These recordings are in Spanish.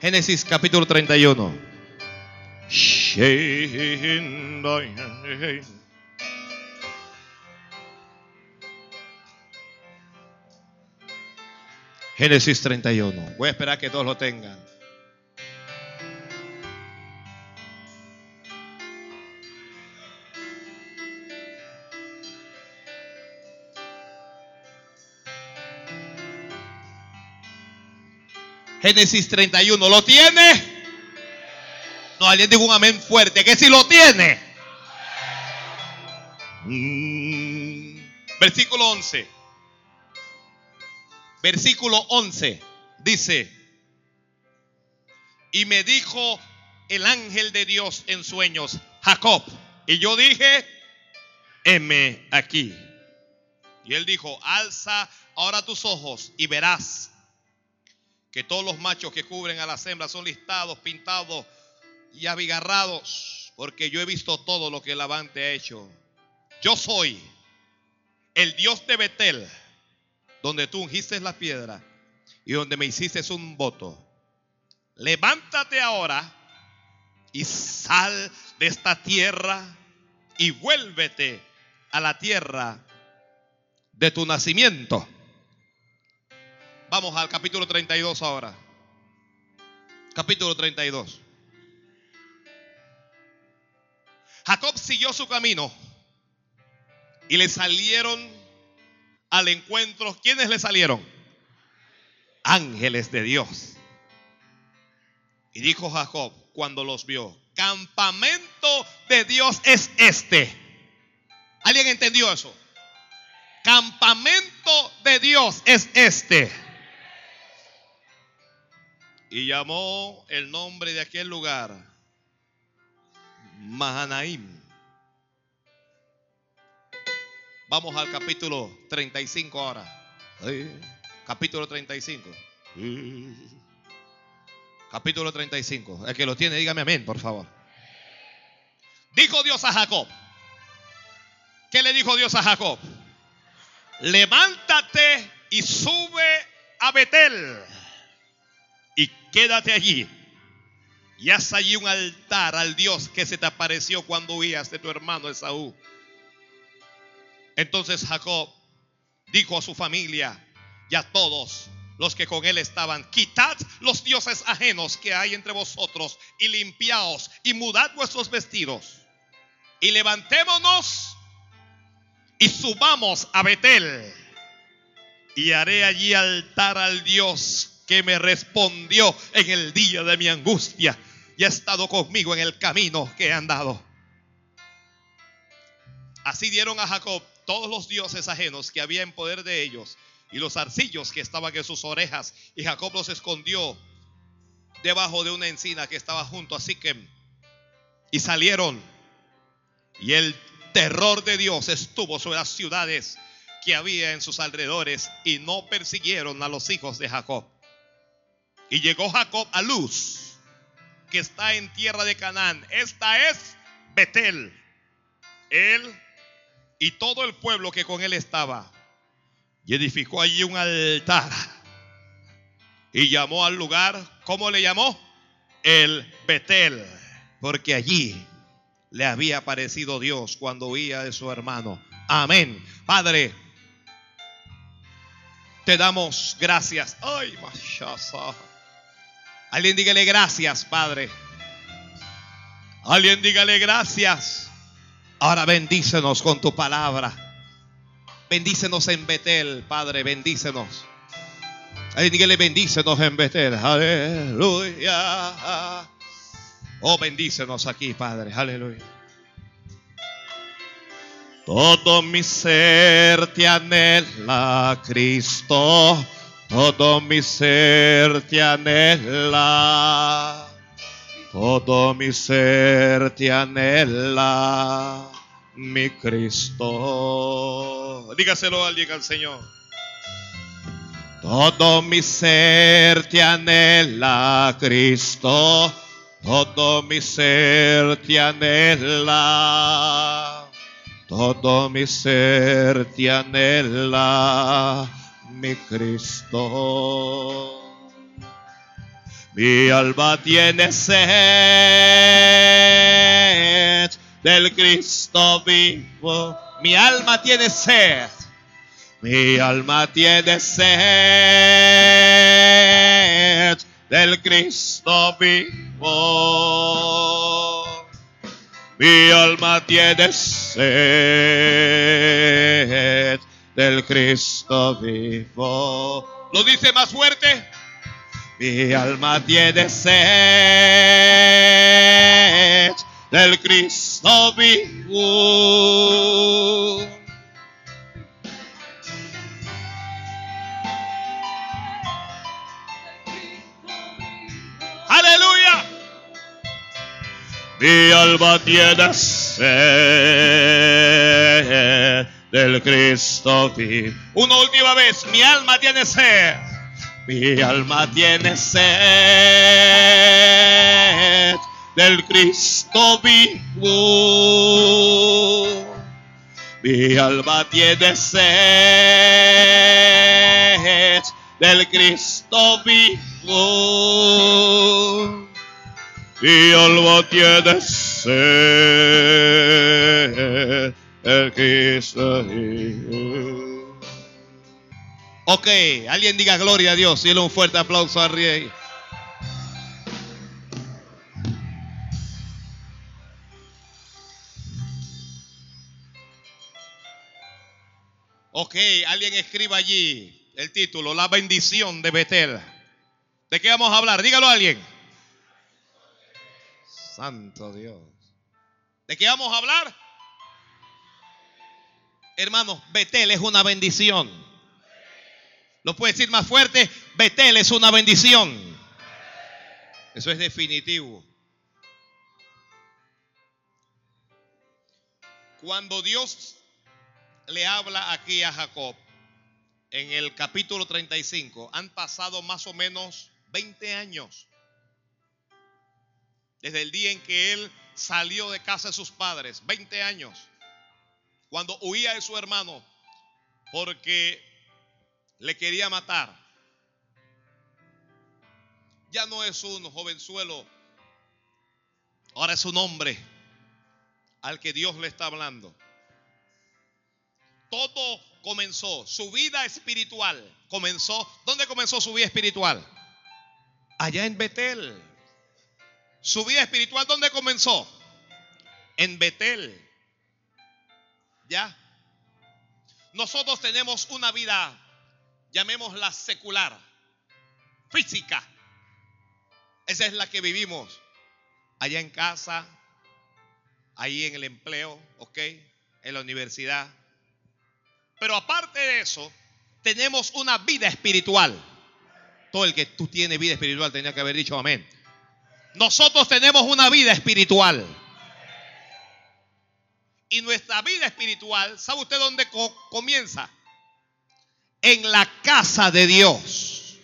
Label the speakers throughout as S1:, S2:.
S1: Génesis capítulo 31. Génesis 31. Voy a esperar que todos lo tengan. Génesis 31. ¿Lo tiene? No, alguien diga un amén fuerte. Que si lo tiene. Mm. Versículo 11. Versículo 11. Dice. Y me dijo el ángel de Dios en sueños, Jacob. Y yo dije, heme aquí. Y él dijo, alza ahora tus ojos y verás que todos los machos que cubren a las hembras son listados, pintados y abigarrados, porque yo he visto todo lo que el avante ha hecho. Yo soy el Dios de Betel, donde tú ungiste la piedra y donde me hiciste un voto. Levántate ahora y sal de esta tierra y vuélvete a la tierra de tu nacimiento. Vamos al capítulo 32 ahora. Capítulo 32. Jacob siguió su camino y le salieron al encuentro. ¿Quiénes le salieron? Ángeles de Dios. Y dijo Jacob cuando los vio, campamento de Dios es este. ¿Alguien entendió eso? Campamento de Dios es este y llamó el nombre de aquel lugar Mahanaim. Vamos al capítulo 35 ahora. Capítulo 35. Capítulo 35. El que lo tiene, dígame amén, por favor. Dijo Dios a Jacob. ¿Qué le dijo Dios a Jacob? Levántate y sube a Betel y quédate allí. Y haz allí un altar al Dios que se te apareció cuando huías de tu hermano Esaú. Entonces Jacob dijo a su familia y a todos los que con él estaban, quitad los dioses ajenos que hay entre vosotros y limpiaos y mudad vuestros vestidos y levantémonos y subamos a Betel y haré allí altar al Dios que me respondió en el día de mi angustia y ha estado conmigo en el camino que he andado. Así dieron a Jacob todos los dioses ajenos que había en poder de ellos y los arcillos que estaban en sus orejas y Jacob los escondió debajo de una encina que estaba junto a Siquem y salieron y el terror de Dios estuvo sobre las ciudades que había en sus alrededores y no persiguieron a los hijos de Jacob. Y llegó Jacob a Luz, que está en tierra de Canaán. Esta es Betel. Él y todo el pueblo que con él estaba. Y edificó allí un altar. Y llamó al lugar, ¿cómo le llamó? El Betel. Porque allí le había aparecido Dios cuando huía de su hermano. Amén. Padre, te damos gracias. Ay, machasa. Alguien dígale gracias, Padre. Alguien dígale gracias. Ahora bendícenos con tu palabra. Bendícenos en Betel, Padre, bendícenos. Alguien dígale bendícenos en Betel. Aleluya. Oh, bendícenos aquí, Padre. Aleluya. Todo mi ser te anhela, Cristo todo mi ser te anhela, todo mi ser te anhela, mi Cristo. Dígaselo a alguien al Señor. Todo mi ser te anhela, Cristo. Todo mi ser te anhela. Todo mi ser te anhela mi Cristo. Mi alma tiene sed del Cristo vivo. Mi alma tiene sed. Mi alma tiene sed del Cristo vivo. Mi alma tiene sed del Cristo vivo. Lo dice más fuerte. Mi alma tiene sed del Cristo vivo. Aleluya. Mi alma tiene sed del Cristo vivo. Una última vez, mi alma tiene sed. Mi alma tiene sed del Cristo vivo. Mi alma tiene sed del Cristo vivo. Mi alma tiene sed del Cristo vivo. Ok, alguien diga gloria a Dios. Dile un fuerte aplauso al rey. Ok, alguien escriba allí el título, la bendición de Betel. ¿De qué vamos a hablar? Dígalo a alguien. Santo Dios. ¿De qué vamos a hablar? Hermanos, Betel es una bendición. ¿Lo puede decir más fuerte? Betel es una bendición. Eso es definitivo. Cuando Dios le habla aquí a Jacob en el capítulo 35, han pasado más o menos 20 años desde el día en que él salió de casa de sus padres, 20 años, cuando huía de su hermano, porque le quería matar. Ya no es un jovenzuelo, ahora es un hombre al que Dios le está hablando. Todo comenzó, su vida espiritual comenzó. ¿Dónde comenzó su vida espiritual? Allá en Betel. Su vida espiritual, ¿dónde comenzó? En Betel. ¿Ya? Nosotros tenemos una vida llamémosla secular, física. Esa es la que vivimos allá en casa, ahí en el empleo, ¿ok? En la universidad. Pero aparte de eso, tenemos una vida espiritual. Todo el que tú tienes vida espiritual tenía que haber dicho amén. Nosotros tenemos una vida espiritual. Y nuestra vida espiritual, ¿sabe usted dónde comienza? en la casa de Dios.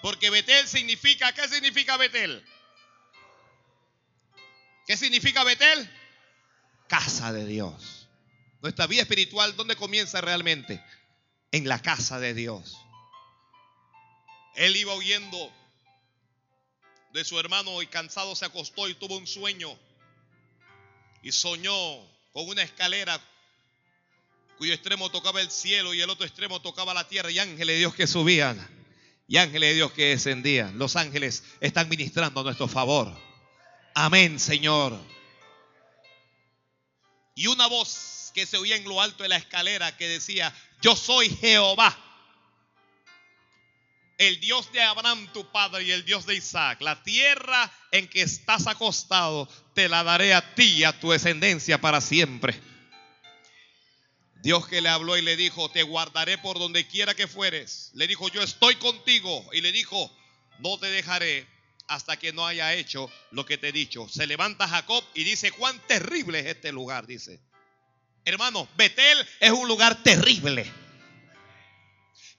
S1: Porque Betel significa, ¿qué significa Betel? ¿Qué significa Betel? Casa de Dios. Nuestra vida espiritual, ¿dónde comienza realmente? En la casa de Dios. Él iba huyendo de su hermano y cansado se acostó y tuvo un sueño. Y soñó con una escalera cuyo extremo tocaba el cielo y el otro extremo tocaba la tierra y ángeles de Dios que subían y ángeles de Dios que descendían. Los ángeles están ministrando a nuestro favor. Amén, Señor. Y una voz que se oía en lo alto de la escalera que decía, yo soy Jehová, el Dios de Abraham tu padre y el Dios de Isaac. La tierra en que estás acostado te la daré a ti y a tu descendencia para siempre. Dios que le habló y le dijo, te guardaré por donde quiera que fueres. Le dijo, yo estoy contigo. Y le dijo, no te dejaré hasta que no haya hecho lo que te he dicho. Se levanta Jacob y dice, cuán terrible es este lugar, dice. Hermano, Betel es un lugar terrible.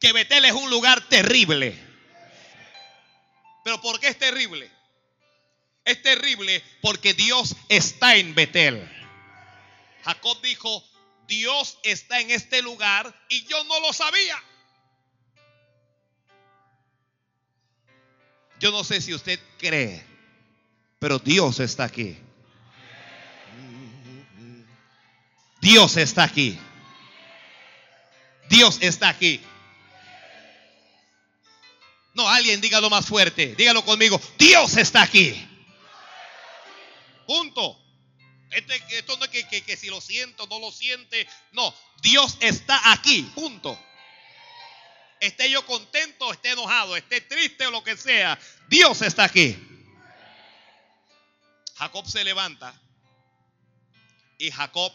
S1: Que Betel es un lugar terrible. Pero ¿por qué es terrible? Es terrible porque Dios está en Betel. Jacob dijo, Dios está en este lugar y yo no lo sabía. Yo no sé si usted cree, pero Dios está aquí. Dios está aquí. Dios está aquí. No, alguien dígalo más fuerte. Dígalo conmigo. Dios está aquí. Punto. Este, esto no es que, que si lo siento, no lo siente. No, Dios está aquí. Punto. Esté yo contento, esté enojado, esté triste o lo que sea. Dios está aquí. Jacob se levanta y Jacob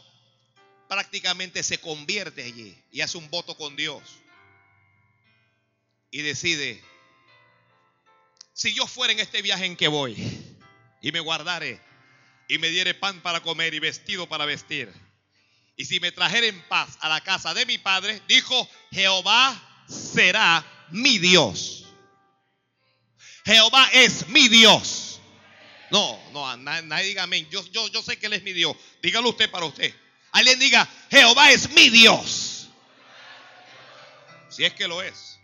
S1: prácticamente se convierte allí y hace un voto con Dios. Y decide, si yo fuera en este viaje en que voy y me guardare y me diere pan para comer y vestido para vestir, y si me trajera en paz a la casa de mi padre, dijo, Jehová será mi Dios. Jehová es mi Dios. No, no, nadie, diga amén. Yo, yo, yo sé que Él es mi Dios. Dígalo usted para usted. Alguien diga, Jehová es mi Dios. Si es que lo es.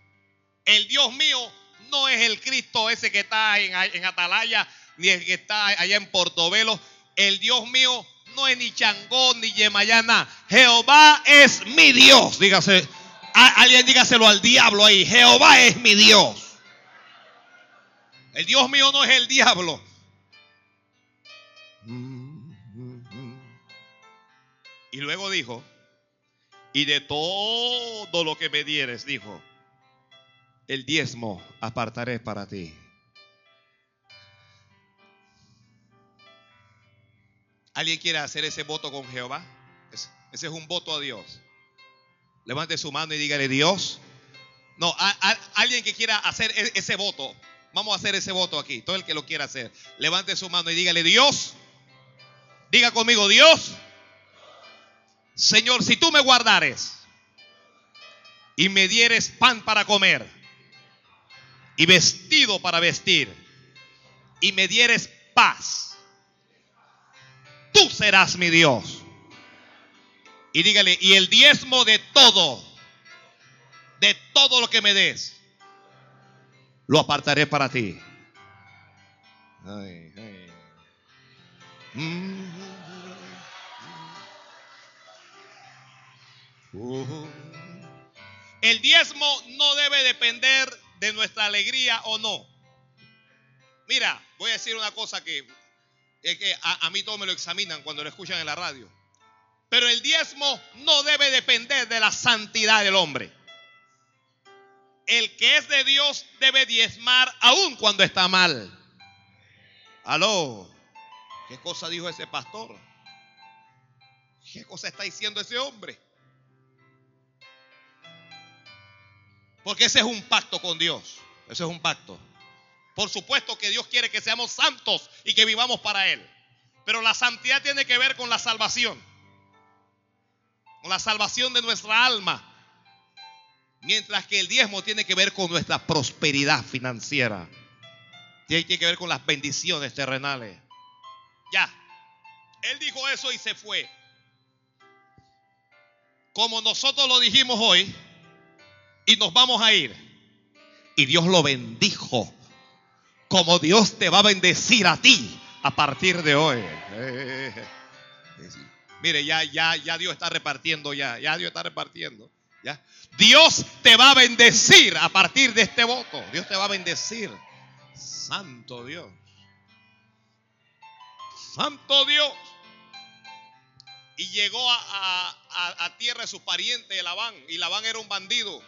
S1: El Dios mío no es el Cristo ese que está en, Atalaya, ni el que está allá en Portobelo. El Dios mío no es ni Changó ni Yemayana. Jehová es mi Dios. Dígase, alguien dígaselo al diablo ahí. Jehová es mi Dios. El Dios mío no es el diablo. Y luego dijo, y de todo lo que me dieres, dijo, el diezmo apartaré para ti. ¿Alguien quiere hacer ese voto con Jehová? Ese es un voto a Dios. Levante su mano y dígale, Dios. No, alguien que quiera hacer e, ese voto. Vamos a hacer ese voto aquí. Todo el que lo quiera hacer. Levante su mano y dígale, Dios. Diga conmigo, Dios. Señor, si tú me guardares y me dieres pan para comer y vestido para vestir y me dieres paz, tú serás mi Dios. Y dígale, y el diezmo de todo, de todo lo que me des, lo apartaré para ti. Mm. El diezmo no debe depender de nuestra alegría o no. Mira, voy a decir una cosa que, a, mí todos me lo examinan cuando lo escuchan en la radio. Pero el diezmo no debe depender de la santidad del hombre. El que es de Dios debe diezmar aun cuando está mal. Aló. ¿Qué cosa dijo ese pastor? ¿Qué cosa está diciendo ese hombre? Porque ese es un pacto con Dios. Ese es un pacto. Por supuesto que Dios quiere que seamos santos y que vivamos para Él. Pero la santidad tiene que ver con la salvación. Con la salvación de nuestra alma. Mientras que el diezmo tiene que ver con nuestra prosperidad financiera. Tiene que ver con las bendiciones terrenales. Ya. Él dijo eso y se fue. Como nosotros lo dijimos hoy, y nos vamos a ir. Y Dios lo bendijo. Como Dios te va a bendecir a ti a partir de hoy. Mire, ya, ya, ya Dios está repartiendo, ya, ya Dios está repartiendo. ¿ya? Dios te va a bendecir a partir de este voto. Dios te va a bendecir. Santo Dios. Santo Dios. Y llegó a, tierra de su pariente, Labán. Y Labán era un bandido.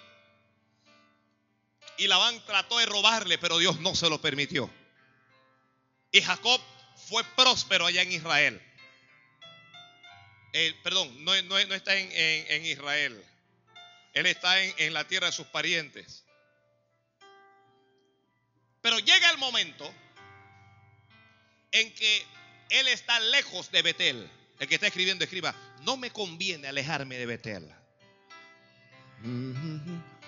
S1: Y Labán trató de robarle, pero Dios no se lo permitió. Y Jacob fue próspero allá en Israel. perdón, no, está en, Israel. Él está en, en la tierra de sus parientes. Pero llega el momento en que él está lejos de Betel. El que está escribiendo, escriba, no me conviene alejarme de Betel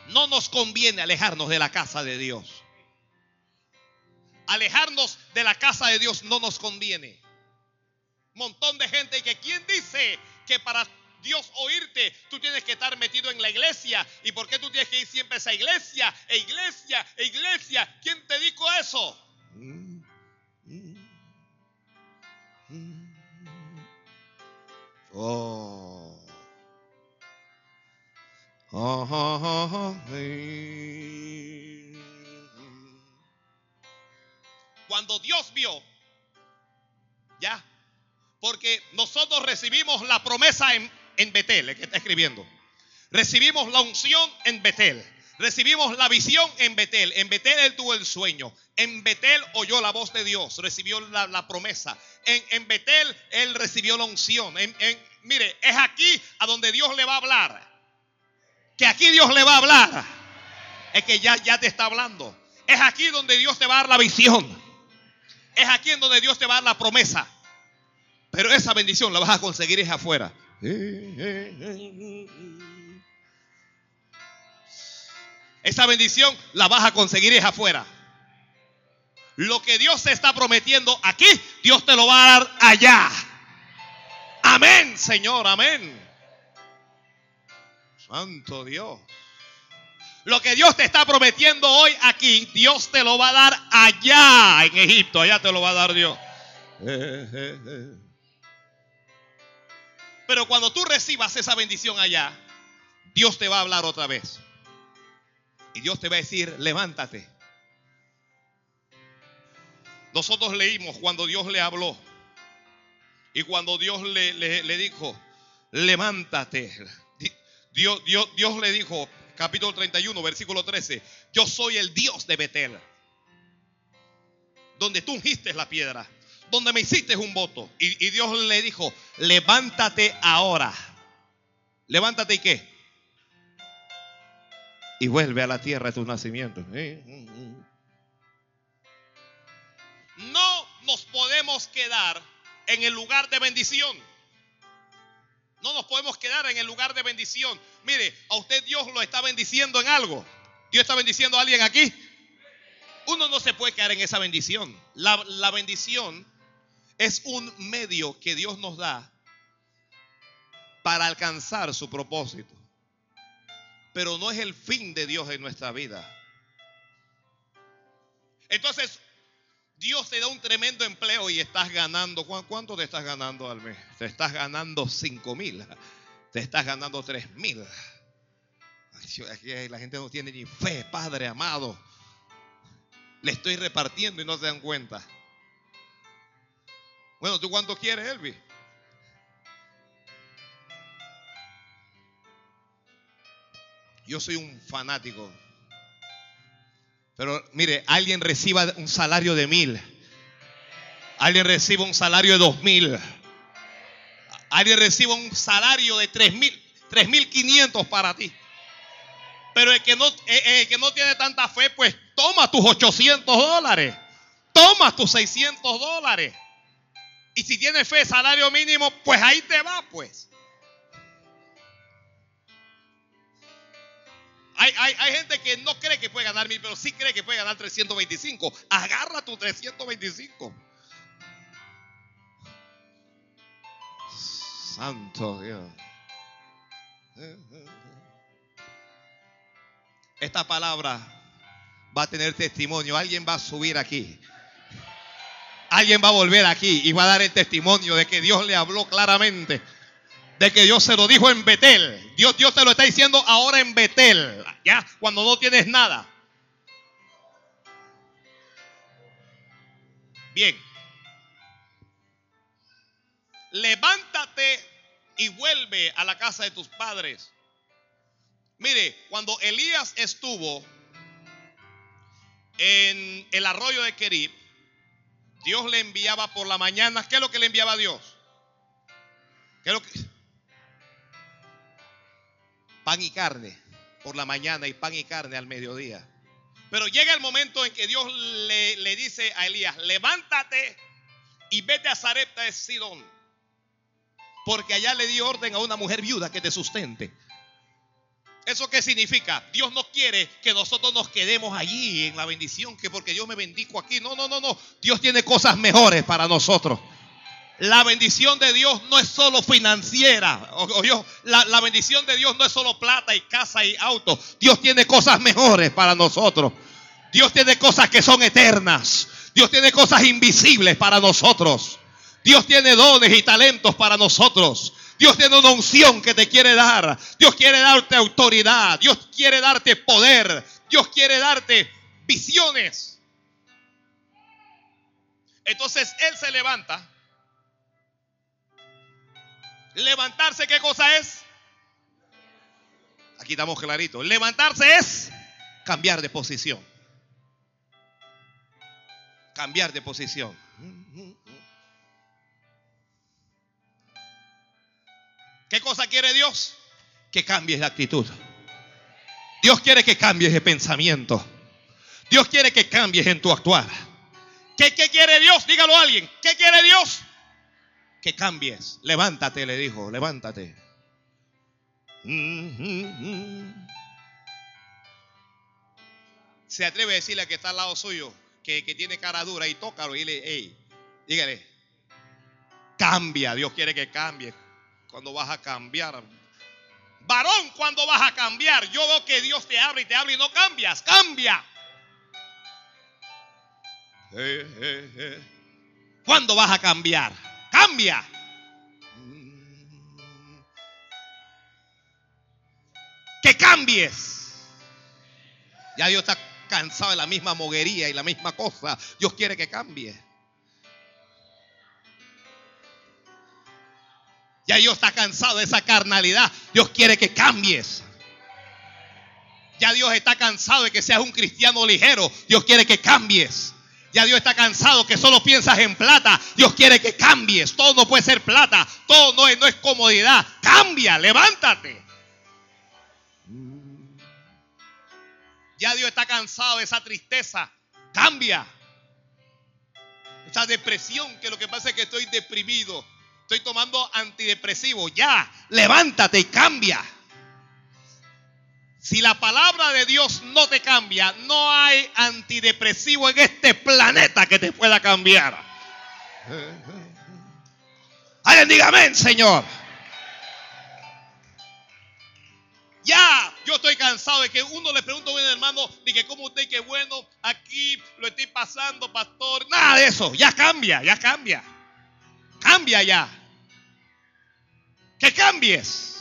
S1: no nos conviene alejarnos de la casa de Dios. Alejarnos de la casa de Dios no nos conviene. Montón de gente que quien dice que para Dios oírte, tú tienes que estar metido en la iglesia. ¿Y por qué tú tienes que ir siempre a esa iglesia? E iglesia, e iglesia. ¿Quién te dijo eso? Oh. Cuando Dios vio, ya, porque nosotros recibimos la promesa en, en Betel, escribiendo. Recibimos la unción en Betel. Recibimos la visión en Betel. En Betel él tuvo el sueño. En Betel oyó la voz de Dios. Recibió la, promesa. En, en, Betel él recibió la unción. En, mire, es aquí a donde Dios le va a hablar. Que aquí Dios le va a hablar. Es que ya, ya te está hablando. Es aquí donde Dios te va a dar la visión. Es aquí en donde Dios te va a dar la promesa. Pero esa bendición la vas a conseguir es afuera. Esa bendición la vas a conseguir es afuera. Lo que Dios te está prometiendo aquí, Dios te lo va a dar allá. Amén, Señor, amén. Santo Dios. Lo que Dios te está prometiendo hoy aquí, Dios te lo va a dar allá en Egipto. Allá te lo va a dar Dios. Pero cuando tú recibas esa bendición allá, Dios te va a hablar otra vez. Y Dios te va a decir, levántate. Nosotros leímos cuando Dios le habló. Y cuando Dios le, le, dijo, levántate. Dios, le dijo, capítulo 31, versículo 13, yo soy el Dios de Betel. Donde tú ungiste la piedra. Donde me hiciste un voto. Y, y Dios le dijo, levántate ahora. Levántate y qué? y vuelve a la tierra de tus nacimientos. No nos podemos quedar en el lugar de bendición. No nos podemos quedar en el lugar de bendición. Mire, a usted Dios lo está bendiciendo en algo. Dios está bendiciendo a alguien aquí. Uno no se puede quedar en esa bendición. La, la bendición es un medio que Dios nos da para alcanzar su propósito pero no es el fin de Dios en nuestra vida. Entonces, Dios te da un tremendo empleo y estás ganando. ¿Cuánto te estás ganando al mes? Te estás ganando 5 mil. Te estás ganando 3 mil. Aquí la gente no tiene ni fe, Padre amado. Le estoy repartiendo y no se dan cuenta. Bueno, ¿tú cuánto quieres, Elvis? Yo soy un fanático. Pero mire, alguien reciba un salario de mil. Alguien reciba un salario de dos mil. Alguien reciba un salario de tres mil, tres mil quinientos para ti. Pero el que, no, el que no tiene tanta fe, pues toma tus 800 dólares. Toma tus 600 dólares. Y si tienes fe, salario mínimo, pues ahí te va, pues. Hay, gente que no cree que puede ganar mil, pero sí cree que puede ganar 325. Agarra tu 325. Santo Dios. Esta palabra va a tener testimonio. Alguien va a subir aquí. Alguien va a volver aquí y va a dar el testimonio de que Dios le habló claramente de que Dios se lo dijo en Betel. Dios, Dios te lo está diciendo ahora en Betel, ya, cuando no tienes nada. Bien. Levántate y vuelve a la casa de tus padres. Mire, cuando Elías estuvo en el arroyo de Kerib, Dios le enviaba por la mañana. ¿Qué es lo que le enviaba a Dios? ¿Qué es lo que, pan y carne por la mañana y pan y carne al mediodía. Pero llega el momento en que Dios le, dice a Elías, levántate y vete a Zarepta de Sidón, porque allá le dio orden a una mujer viuda que te sustente. ¿Eso qué significa? Dios no quiere que nosotros nos quedemos allí en la bendición, que porque yo me bendico aquí. No, no, no, no. Dios tiene cosas mejores para nosotros. La bendición de Dios no es solo financiera. La, la bendición de Dios no es solo plata y casa y auto. Dios tiene cosas mejores para nosotros. Dios tiene cosas que son eternas. Dios tiene cosas invisibles para nosotros. Dios tiene dones y talentos para nosotros. Dios tiene una unción que te quiere dar. Dios quiere darte autoridad. Dios quiere darte poder. Dios quiere darte visiones. Entonces Él se levanta. Levantarse, ¿qué cosa es? Aquí estamos claritos. Levantarse es cambiar de posición. Cambiar de posición. ¿Qué cosa quiere Dios? Que cambies de actitud. Dios quiere que cambies de pensamiento. Dios quiere que cambies en tu actuar. ¿Qué, ¿Qué, quiere Dios? Dígalo a alguien. ¿Qué quiere Dios? Que cambies. Levántate, le dijo, levántate. Se atreve a decirle que está al lado suyo, que, que tiene cara dura, y tócalo y le, hey, dígale, cambia. Dios quiere que cambie cuando vas a cambiar. Varón, cuando vas a cambiar. Yo veo que Dios te habla y te habla y no cambias. Cambia. ¿Cuándo vas a cambiar? Cambia. Que cambies. Ya Dios está cansado de la misma moguería y la misma cosa. Dios quiere que cambie. Ya Dios está cansado de esa carnalidad. Dios quiere que cambies. Ya Dios está cansado de que seas un cristiano ligero. Dios quiere que cambies. Ya Dios está cansado que solo piensas en plata. Dios quiere que cambies. Todo no puede ser plata. Todo no es, no es comodidad. Cambia, levántate. Ya Dios está cansado de esa tristeza. Cambia. Esa depresión, que lo que pasa es que estoy deprimido. Estoy tomando antidepresivo. Ya, levántate y cambia. Si la palabra de Dios no te cambia, no hay antidepresivo en este planeta que te pueda cambiar. Alguien diga amén, Señor. Ya, yo estoy cansado de que uno le pregunte a un hermano, que cómo usted, qué bueno, aquí lo estoy pasando, pastor. Nada de eso, ya cambia, ya cambia. Cambia ya. Que cambies.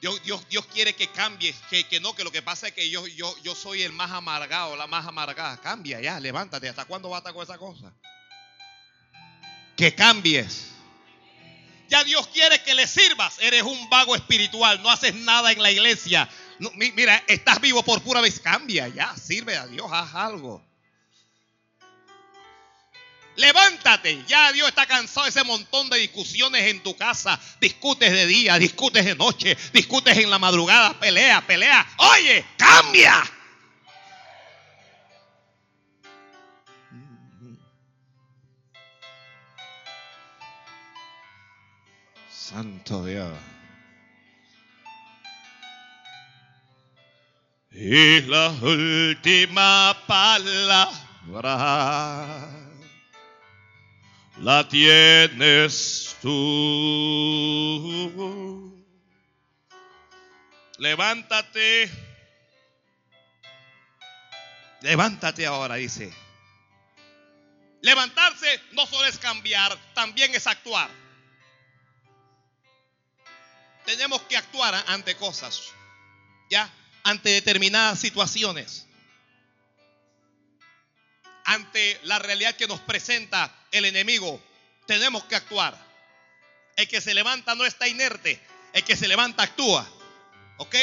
S1: Dios, Dios, Dios, quiere que cambies, que, que, no, que lo que pasa es que yo, yo, yo soy el más amargado, la más amargada. Cambia ya, levántate. ¿Hasta cuándo vas a estar con esa cosa? Que cambies. Ya Dios quiere que le sirvas. Eres un vago espiritual, no haces nada en la iglesia. No, mira, estás vivo por pura vez. Cambia ya, sirve a Dios, haz algo. Levántate. Ya Dios está cansado de ese montón de discusiones en tu casa. Discutes de día, discutes de noche, discutes en la madrugada, pelea, pelea. Oye, cambia. Santo Dios. Y la última palabra la tienes tú. Levántate. Levántate ahora, dice. Levantarse no solo es cambiar, también es actuar. Tenemos que actuar ante cosas, ya, ante determinadas situaciones ante la realidad que nos presenta el enemigo, tenemos que actuar. El que se levanta no está inerte, el que se levanta actúa. ¿Ok?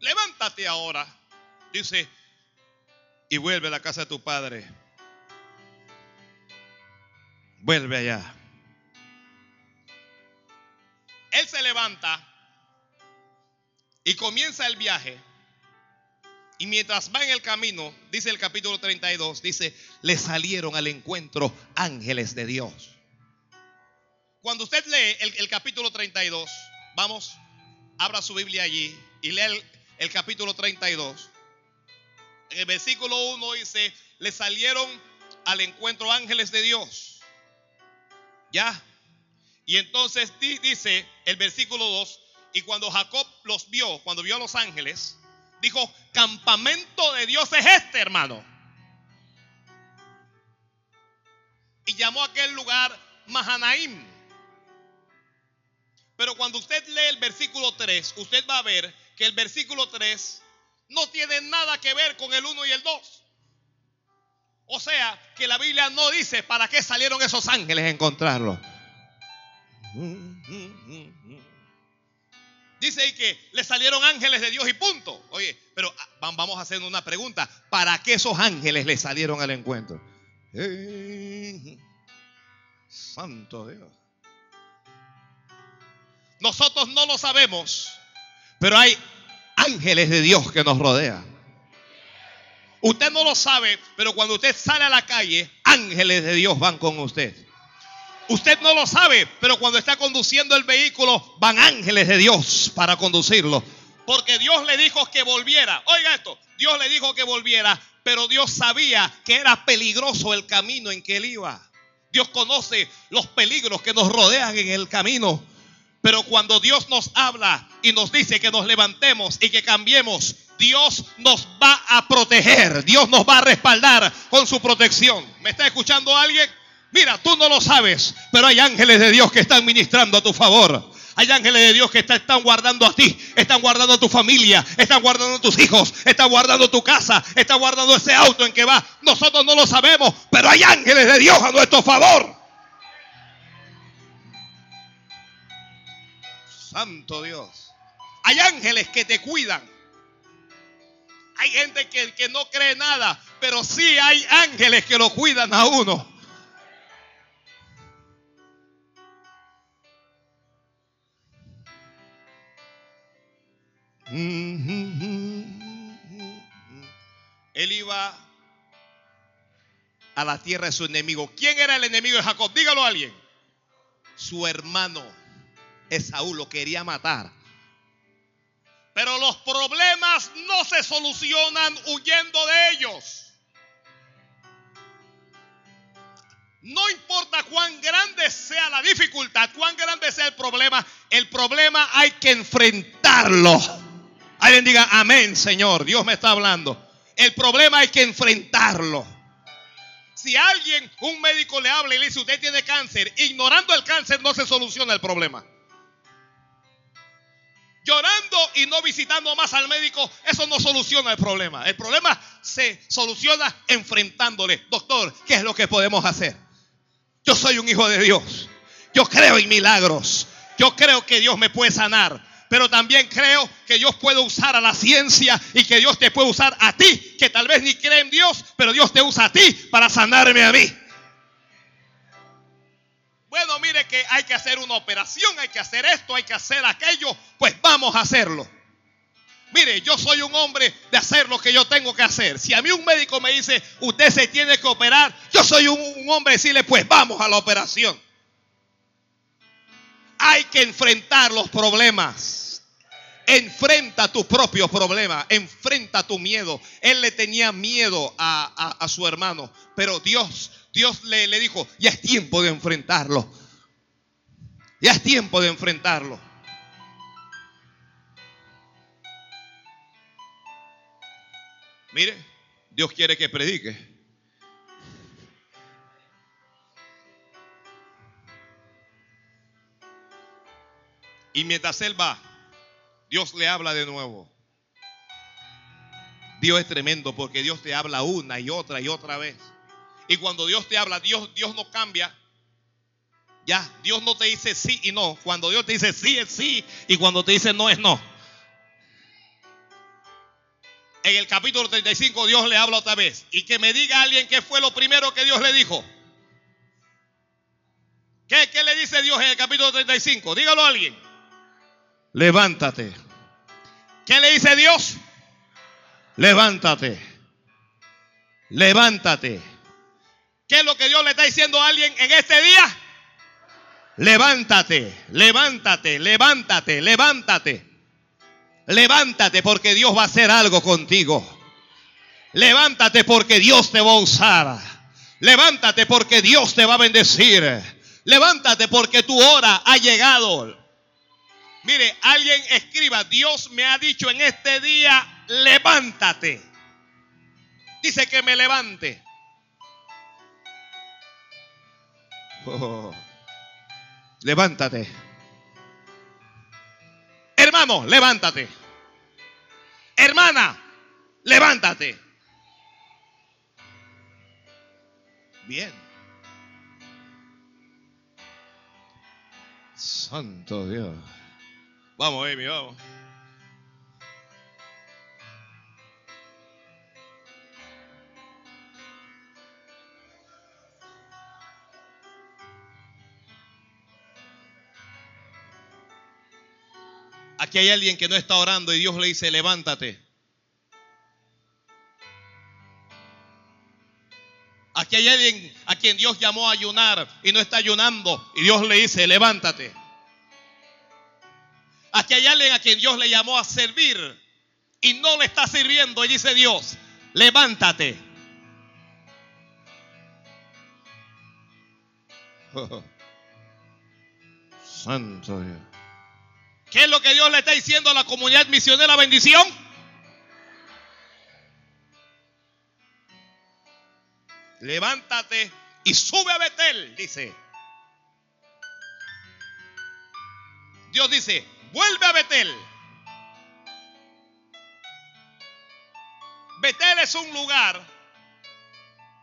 S1: Levántate ahora, dice, y vuelve a la casa de tu padre. Vuelve allá. Él se levanta y comienza el viaje. Y mientras va en el camino, dice el capítulo 32, dice, le salieron al encuentro ángeles de Dios. Cuando usted lee el, capítulo 32, vamos, abra su Biblia allí y lee el, el capítulo 32. En el versículo 1 dice, le salieron al encuentro ángeles de Dios. ¿Ya? Y entonces dice el versículo 2, y cuando Jacob los vio, cuando vio a los ángeles, dijo, campamento de Dios es este, hermano. Y llamó a aquel lugar Mahanaim. Pero cuando usted lee el versículo 3, usted va a ver que el versículo 3 no tiene nada que ver con el 1 y el 2. O sea, que la Biblia no dice para qué salieron esos ángeles a encontrarlo. Dice ahí que le salieron ángeles de Dios y punto. Oye, pero ah, vamos a hacer una pregunta. ¿Para qué esos ángeles le salieron al encuentro? santo Dios. Nosotros no lo sabemos, pero hay ángeles de Dios que nos rodean. Usted no lo sabe, pero cuando usted sale a la calle, ángeles de Dios van con usted. Usted no lo sabe, pero cuando está conduciendo el vehículo, van ángeles de Dios para conducirlo. Porque Dios le dijo que volviera. Oiga esto, Dios le dijo que volviera, pero Dios sabía que era peligroso el camino en que él iba. Dios conoce los peligros que nos rodean en el camino. Pero cuando Dios nos habla y nos dice que nos levantemos y que cambiemos, Dios nos va a proteger. Dios nos va a respaldar con su protección. ¿Me está escuchando alguien? Mira, tú no lo sabes, pero hay ángeles de Dios que están ministrando a tu favor. Hay ángeles de Dios que están guardando a ti, están guardando a tu familia, están guardando a tus hijos, están guardando tu casa, están guardando ese auto en que va. Nosotros no lo sabemos, pero hay ángeles de Dios a nuestro favor. Santo Dios. Hay ángeles que te cuidan. Hay gente que, que no cree nada, pero sí hay ángeles que lo cuidan a uno. Él iba a la tierra de su enemigo. ¿Quién era el enemigo de Jacob? Dígalo a alguien. Su hermano Esaú lo quería matar. Pero los problemas no se solucionan huyendo de ellos. No importa cuán grande sea la dificultad, cuán grande sea el problema, el problema hay que enfrentarlo. Alguien diga, amén, Señor. Dios me está hablando. El problema hay que enfrentarlo. Si alguien, un médico le habla y le dice, usted tiene cáncer, ignorando el cáncer no se soluciona el problema. Llorando y no visitando más al médico, eso no soluciona el problema. El problema se soluciona enfrentándole. Doctor, ¿qué es lo que podemos hacer? Yo soy un hijo de Dios. Yo creo en milagros. Yo creo que Dios me puede sanar pero también creo que Dios puede usar a la ciencia y que Dios te puede usar a ti, que tal vez ni cree en Dios, pero Dios te usa a ti para sanarme a mí. Bueno, mire que hay que hacer una operación, hay que hacer esto, hay que hacer aquello, pues vamos a hacerlo. Mire, yo soy un hombre de hacer lo que yo tengo que hacer. Si a mí un médico me dice, usted se tiene que operar, yo soy un, un hombre de decirle, pues vamos a la operación. Hay que enfrentar los problemas. Enfrenta tu propio problema, enfrenta tu miedo. Él le tenía miedo a, su hermano, pero Dios, Dios le, le dijo, ya es tiempo de enfrentarlo. Ya es tiempo de enfrentarlo. Mire, Dios quiere que predique. Y mientras él va, Dios le habla de nuevo. Dios es tremendo porque Dios te habla una y otra y otra vez. Y cuando Dios te habla, Dios, Dios no cambia. Ya, Dios no te dice sí y no. Cuando Dios te dice sí es sí y cuando te dice no es no. En el capítulo 35 Dios le habla otra vez. Y que me diga alguien qué fue lo primero que Dios le dijo. ¿Qué, ¿Qué, le dice Dios en el capítulo 35? Dígalo a alguien levántate. ¿Qué le dice Dios? Levántate. Levántate. ¿Qué es lo que Dios le está diciendo a alguien en este día? Levántate, levántate, levántate, levántate. Levántate porque Dios va a hacer algo contigo. Levántate porque Dios te va a usar. Levántate porque Dios te va a bendecir. Levántate porque tu hora ha llegado. Mire, alguien escriba, Dios me ha dicho en este día, levántate. Dice que me levante. Oh. levántate. Hermano, levántate. Hermana, levántate. Bien. Santo Dios. Vamos, Amy, vamos. Aquí hay alguien que no está orando y Dios le dice, levántate. Aquí hay alguien a quien Dios llamó a ayunar y no está ayunando. Y Dios le dice, levántate. Aquí hay alguien a quien Dios le llamó a servir y no le está sirviendo. Y dice Dios, levántate. Santo Dios. ¿Qué es lo que Dios le está diciendo a la comunidad misionera bendición? levántate y sube a Betel, dice. Dios dice, vuelve a Betel. Betel es un lugar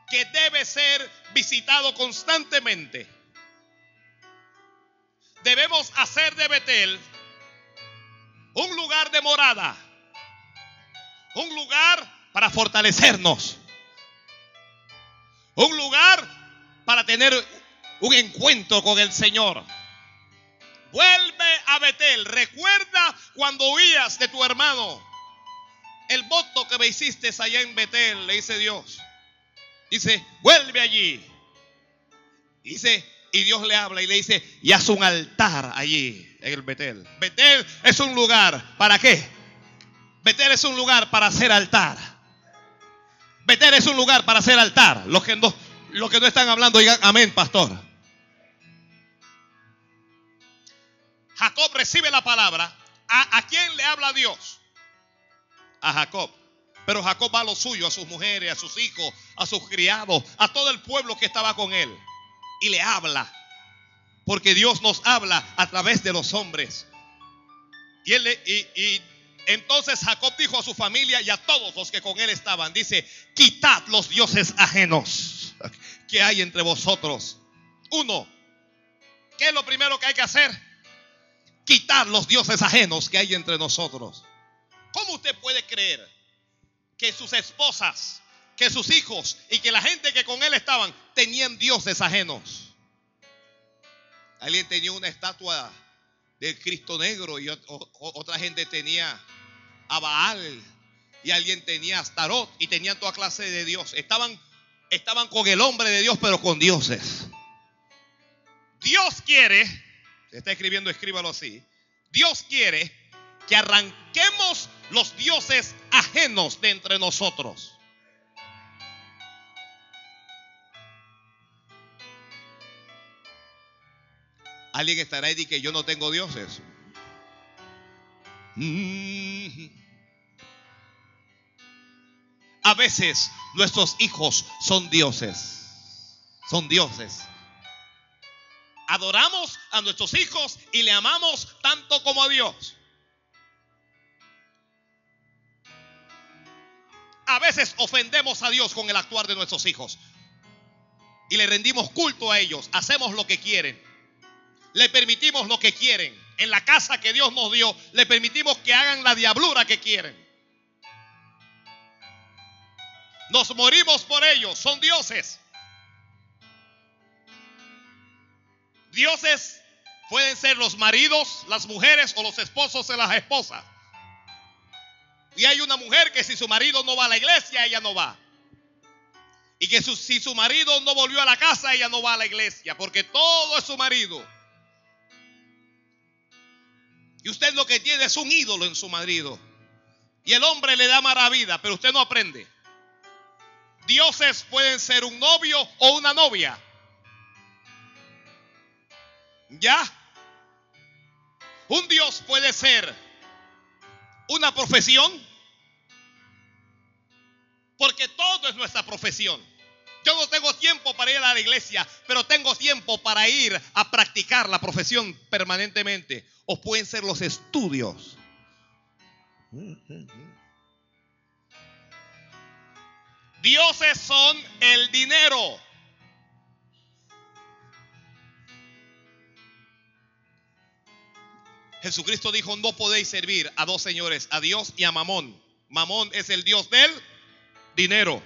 S1: que debe ser visitado constantemente. Debemos hacer de Betel un lugar de morada, un lugar para fortalecernos un lugar para tener un encuentro con el Señor. Vuelve a Betel. Recuerda cuando huías de tu hermano. El voto que me hiciste allá en Betel, le dice Dios. Dice, vuelve allí. Dice, y Dios le habla y le dice, y haz un altar allí en el Betel. Betel es un lugar, ¿para qué? Betel es un lugar para hacer altar. Betel es un lugar para hacer altar. Los que no, los que no están hablando digan amén, pastor. Jacob recibe la palabra. ¿A, ¿A, quién le habla Dios? A Jacob. Pero Jacob va a lo suyo, a sus mujeres, a sus hijos, a sus criados, a todo el pueblo que estaba con él. Y le habla. Porque Dios nos habla a través de los hombres. Y, y entonces Jacob dijo a su familia y a todos los que con él estaban, dice, quitad los dioses ajenos que hay entre vosotros. Uno, ¿qué es lo primero que hay que hacer? Quitar los dioses ajenos que hay entre nosotros. ¿Cómo usted puede creer que sus esposas, que sus hijos y que la gente que con él estaban tenían dioses ajenos? Alguien tenía una estatua del Cristo negro y otra gente tenía a Baal y alguien tenía Astarot y tenían toda clase de Dios. Estaban, estaban con el hombre de Dios, pero con dioses. Dios quiere, está escribiendo, escríbalo así. Dios quiere que arranquemos los dioses ajenos de entre nosotros. Alguien estará ahí y que yo no tengo dioses. Mm. A veces nuestros hijos son dioses. Son dioses. Adoramos a nuestros hijos y le amamos tanto como a Dios. A veces ofendemos a Dios con el actuar de nuestros hijos. Y le rendimos culto a ellos. Hacemos lo que quieren. Le permitimos lo que quieren en la casa que Dios nos dio, le permitimos que hagan la diablura que quieren. Nos morimos por ellos, son dioses. Dioses pueden ser los maridos, las mujeres o los esposos de las esposas. Y hay una mujer que si su marido no va a la iglesia, ella no va. Y que si su marido no volvió a la casa, ella no va a la iglesia, porque todo es su marido. Y usted lo que tiene es un ídolo en su marido. Y el hombre le da maravilla, pero usted no aprende. Dioses pueden ser un novio o una novia. ¿Ya? Un Dios puede ser una profesión. Porque todo es nuestra profesión. Yo no tengo tiempo para ir a la iglesia, pero tengo tiempo para ir a practicar la profesión permanentemente. O pueden ser los estudios. Dioses son el dinero. Jesucristo dijo, no podéis servir a dos señores, a Dios y a Mamón. Mamón es el Dios del dinero.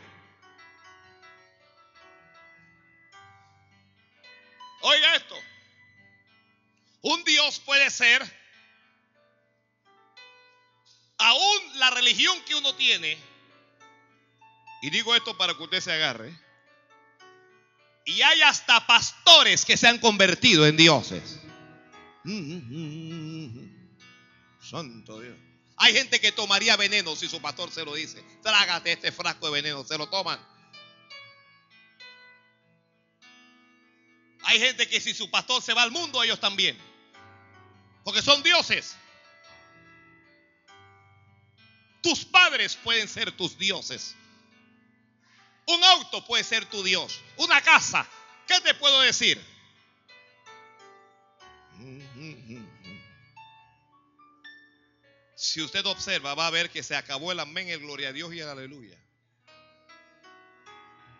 S1: Oiga esto. Un Dios puede ser, aún la religión que uno tiene, y digo esto para que usted se agarre, y hay hasta pastores que se han convertido en dioses. Santo Dios. Hay gente que tomaría veneno si su pastor se lo dice. Trágate este frasco de veneno, se lo toman. Hay gente que si su pastor se va al mundo, ellos también. Porque son dioses. Tus padres pueden ser tus dioses. Un auto puede ser tu Dios. Una casa. ¿Qué te puedo decir? Si usted observa, va a ver que se acabó el amén, el gloria a Dios y el aleluya.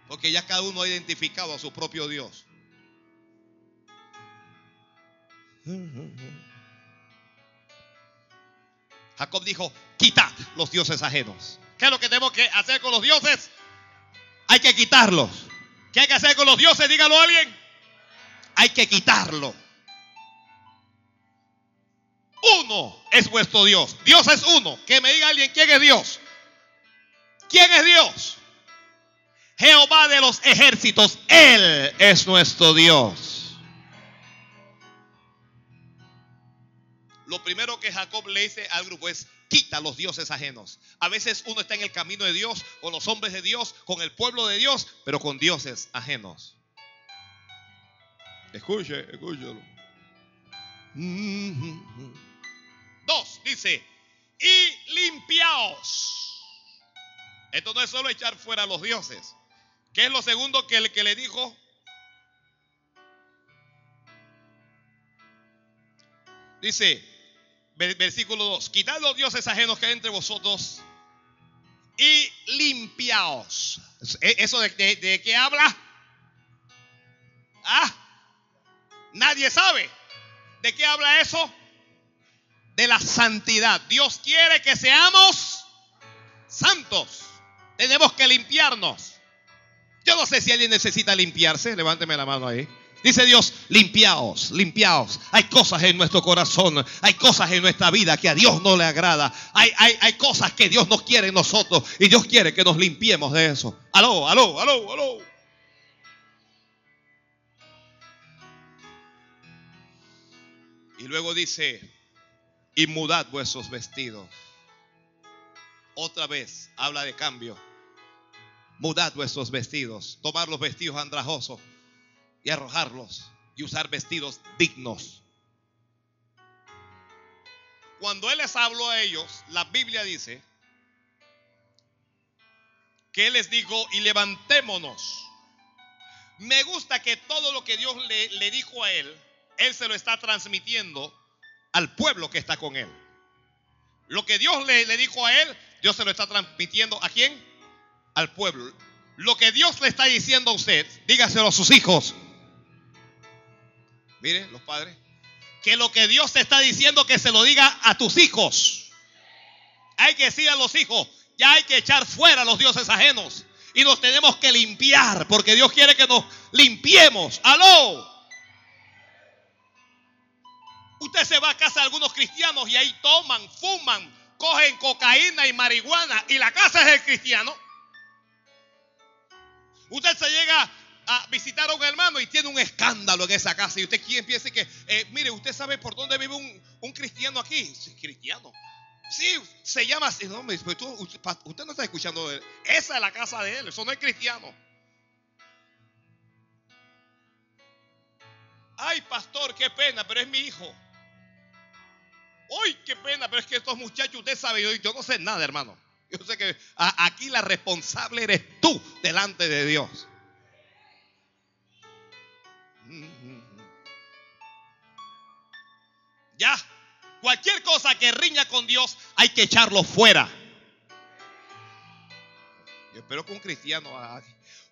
S1: Porque ya cada uno ha identificado a su propio Dios. Jacob dijo, quitad los dioses ajenos. ¿Qué es lo que tenemos que hacer con los dioses? Hay que quitarlos. ¿Qué hay que hacer con los dioses? Dígalo a alguien. Hay que quitarlo. Uno es vuestro Dios. Dios es uno. Que me diga alguien quién es Dios. ¿Quién es Dios? Jehová de los ejércitos. Él es nuestro Dios. Lo primero que Jacob le dice al grupo es, quita los dioses ajenos. A veces uno está en el camino de Dios, con los hombres de Dios, con el pueblo de Dios, pero con dioses ajenos. Escuche, escúchelo. Dice, y limpiaos. Esto no es solo echar fuera a los dioses. ¿Qué es lo segundo que le, que le dijo? Dice, versículo 2, quitad los dioses ajenos que hay entre vosotros y limpiaos. ¿E-, ¿Eso de, de qué habla? Ah, nadie sabe. ¿De qué habla eso? De la santidad. Dios quiere que seamos santos. Tenemos que limpiarnos. Yo no sé si alguien necesita limpiarse. Levánteme la mano ahí. Dice Dios, limpiaos, limpiaos. Hay cosas en nuestro corazón, hay cosas en nuestra vida que a Dios no le agrada. Hay, hay, hay cosas que Dios no quiere en nosotros y Dios quiere que nos limpiemos de eso. Aló, aló, aló, aló. Y luego dice, y mudad vuestros vestidos. Otra vez habla de cambio. Mudad vuestros vestidos. Tomar los vestidos andrajosos y arrojarlos y usar vestidos dignos. Cuando Él les habló a ellos, la Biblia dice que Él les dijo, y levantémonos. Me gusta que todo lo que Dios le, le dijo a Él, Él se lo está transmitiendo al pueblo que está con Él. Lo que Dios le, dijo a Él, Dios se lo está transmitiendo a quién? Al pueblo. Lo que Dios le está diciendo a usted, dígaselo a sus hijos. Mire, los padres. Que lo que Dios te está diciendo que se lo diga a tus hijos. Hay que decir a los hijos, ya hay que echar fuera a los dioses ajenos. Y nos tenemos que limpiar, porque Dios quiere que nos limpiemos. Aló. Usted se va a casa de algunos cristianos y ahí toman, fuman, cogen cocaína y marihuana y la casa es el cristiano. Usted se llega a visitar a un hermano y tiene un escándalo en esa casa. Y usted quién piensa que, eh, mire, usted sabe por dónde vive un, cristiano aquí. Sí, cristiano. Sí, se llama así. No, usted no está escuchando. Esa es la casa de él. Eso no es cristiano. Ay, pastor, qué pena, pero es mi hijo. Uy, qué pena, pero es que estos muchachos, usted sabe, yo, yo no sé nada, hermano. Yo sé que aquí la responsable eres tú delante de Dios. Ya, cualquier cosa que riña con Dios hay que echarlo fuera. Yo espero que un cristiano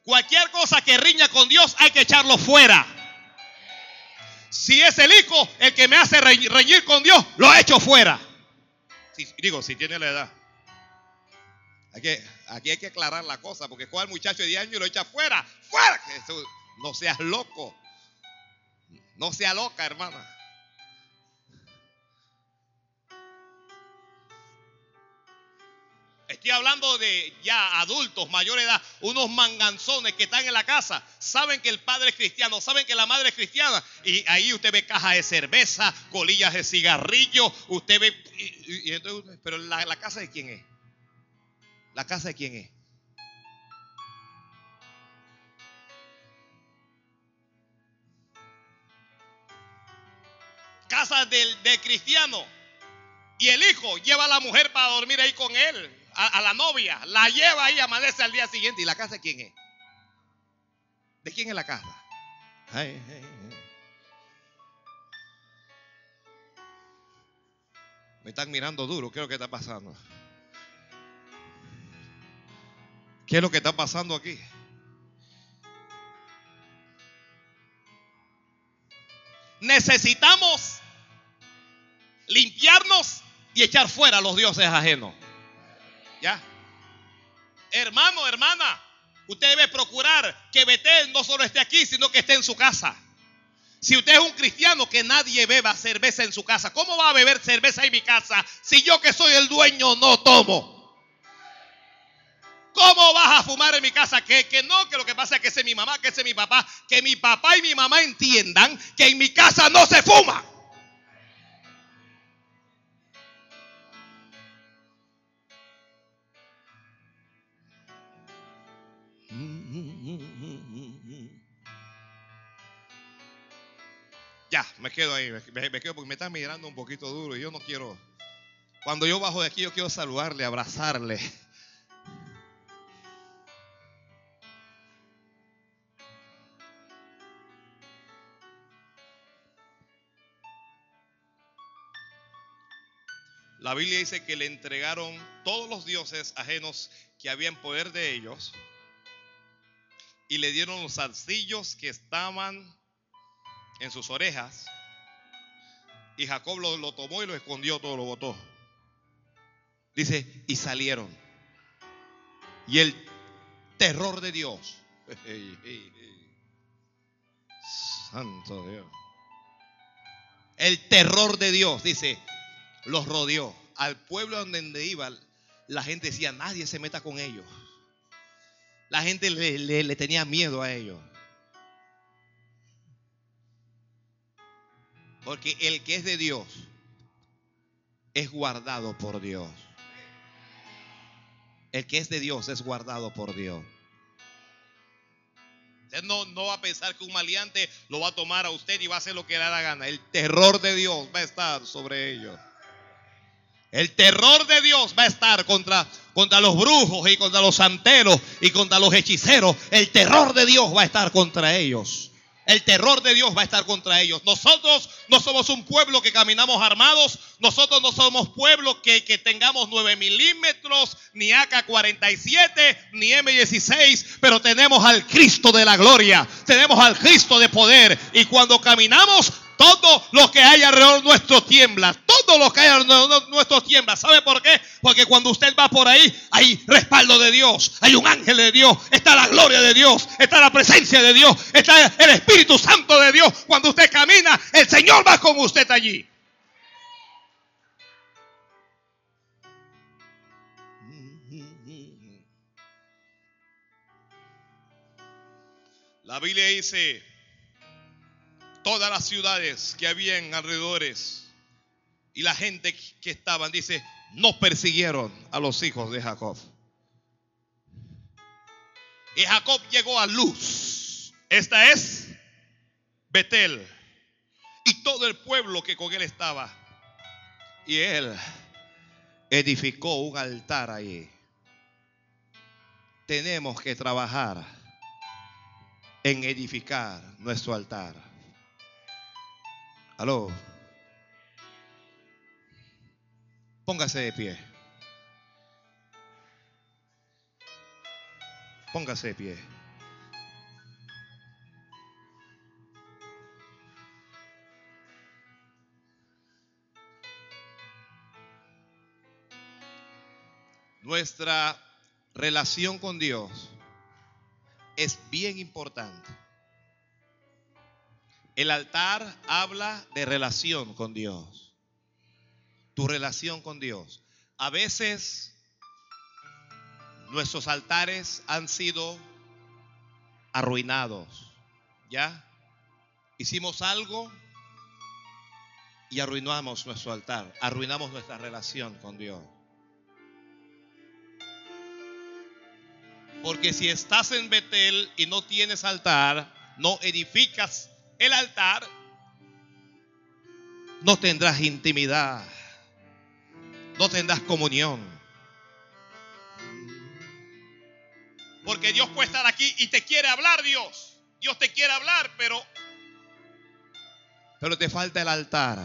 S1: Cualquier cosa que riña con Dios hay que echarlo fuera. Si es el hijo el que me hace reñir con Dios, lo echo fuera. digo, si tiene la edad. Aquí, hay que aclarar la cosa, porque coge al muchacho de 10 años y lo echa fuera. ¡Fuera! No seas loco. No sea loca, hermana. Estoy hablando de ya adultos, mayor edad, unos manganzones que están en la casa, saben que el padre es cristiano, saben que la madre es cristiana, y ahí usted ve cajas de cerveza, colillas de cigarrillo, usted ve, pero la, casa de quién es? ¿La casa de quién es? Casa del, cristiano. Y el hijo lleva a la mujer para dormir ahí con él, a, la novia. La lleva ahí, amanece al día siguiente. ¿Y la casa quién es? ¿De quién es la casa? Me están mirando duro. ¿Qué es lo que está pasando? ¿Qué es lo que está pasando aquí? Necesitamos limpiarnos y echar fuera a los dioses ajenos. ¿Ya? Hermano, hermana, usted debe procurar que Betel no solo esté aquí, sino que esté en su casa. Si usted es un cristiano, que nadie beba cerveza en su casa. ¿Cómo va a beber cerveza en mi casa si yo que soy el dueño no tomo? ¿Cómo vas a fumar en mi casa? Que, que no, que lo que pasa es que es mi mamá, que es mi papá. Que mi papá y mi mamá entiendan que en mi casa no se fuma. Ya, me quedo ahí, me, quedo porque me están mirando un poquito duro y yo no quiero. Cuando yo bajo de aquí, yo quiero saludarle, abrazarle. La Biblia dice que le entregaron todos los dioses ajenos que había en poder de ellos y le dieron los zarcillos que estaban en sus orejas. Y Jacob lo, tomó y lo escondió, todo lo botó. Dice, y salieron. Y el terror de Dios. Santo Dios. El terror de Dios, dice, los rodeó. Al pueblo donde iba, la gente decía, nadie se meta con ellos. La gente le, tenía miedo a ellos. Porque el que es de Dios es guardado por Dios. El que es de Dios es guardado por Dios. Usted no, no va a pensar que un maleante lo va a tomar a usted y va a hacer lo que le da la gana. El terror de Dios va a estar sobre ellos. El terror de Dios va a estar contra, contra los brujos y contra los santeros y contra los hechiceros. El terror de Dios va a estar contra ellos. El terror de Dios va a estar contra ellos. Nosotros no somos un pueblo que caminamos armados. Nosotros no somos pueblo que, que tengamos 9 milímetros, ni AK-47, ni M16. Pero tenemos al Cristo de la gloria. Tenemos al Cristo de poder. Y cuando caminamos todo lo que hay alrededor nuestro tiembla. Todo lo que hay alrededor nuestro tiembla. ¿Sabe por qué? Porque cuando usted va por ahí, hay respaldo de Dios. Hay un ángel de Dios. Está la gloria de Dios. Está la presencia de Dios. Está el Espíritu Santo de Dios. Cuando usted camina, el Señor va con usted allí. La Biblia dice todas las ciudades que habían alrededores y la gente que estaban, dice, no persiguieron a los hijos de Jacob. Y Jacob llegó a Luz. Esta es Betel. Y todo el pueblo que con él estaba. Y él edificó un altar ahí. Tenemos que trabajar en edificar nuestro altar. Aló. Póngase de pie. Póngase de pie. Nuestra relación con Dios es bien importante. El altar habla de relación con Dios. Tu relación con Dios. A veces nuestros altares han sido arruinados. ¿Ya? Hicimos algo y arruinamos nuestro altar. Arruinamos nuestra relación con Dios. Porque si estás en Betel y no tienes altar, no edificas el altar, no tendrás intimidad, no tendrás comunión. Porque Dios puede estar aquí y te quiere hablar, Dios. Dios te quiere hablar, pero pero te falta el altar.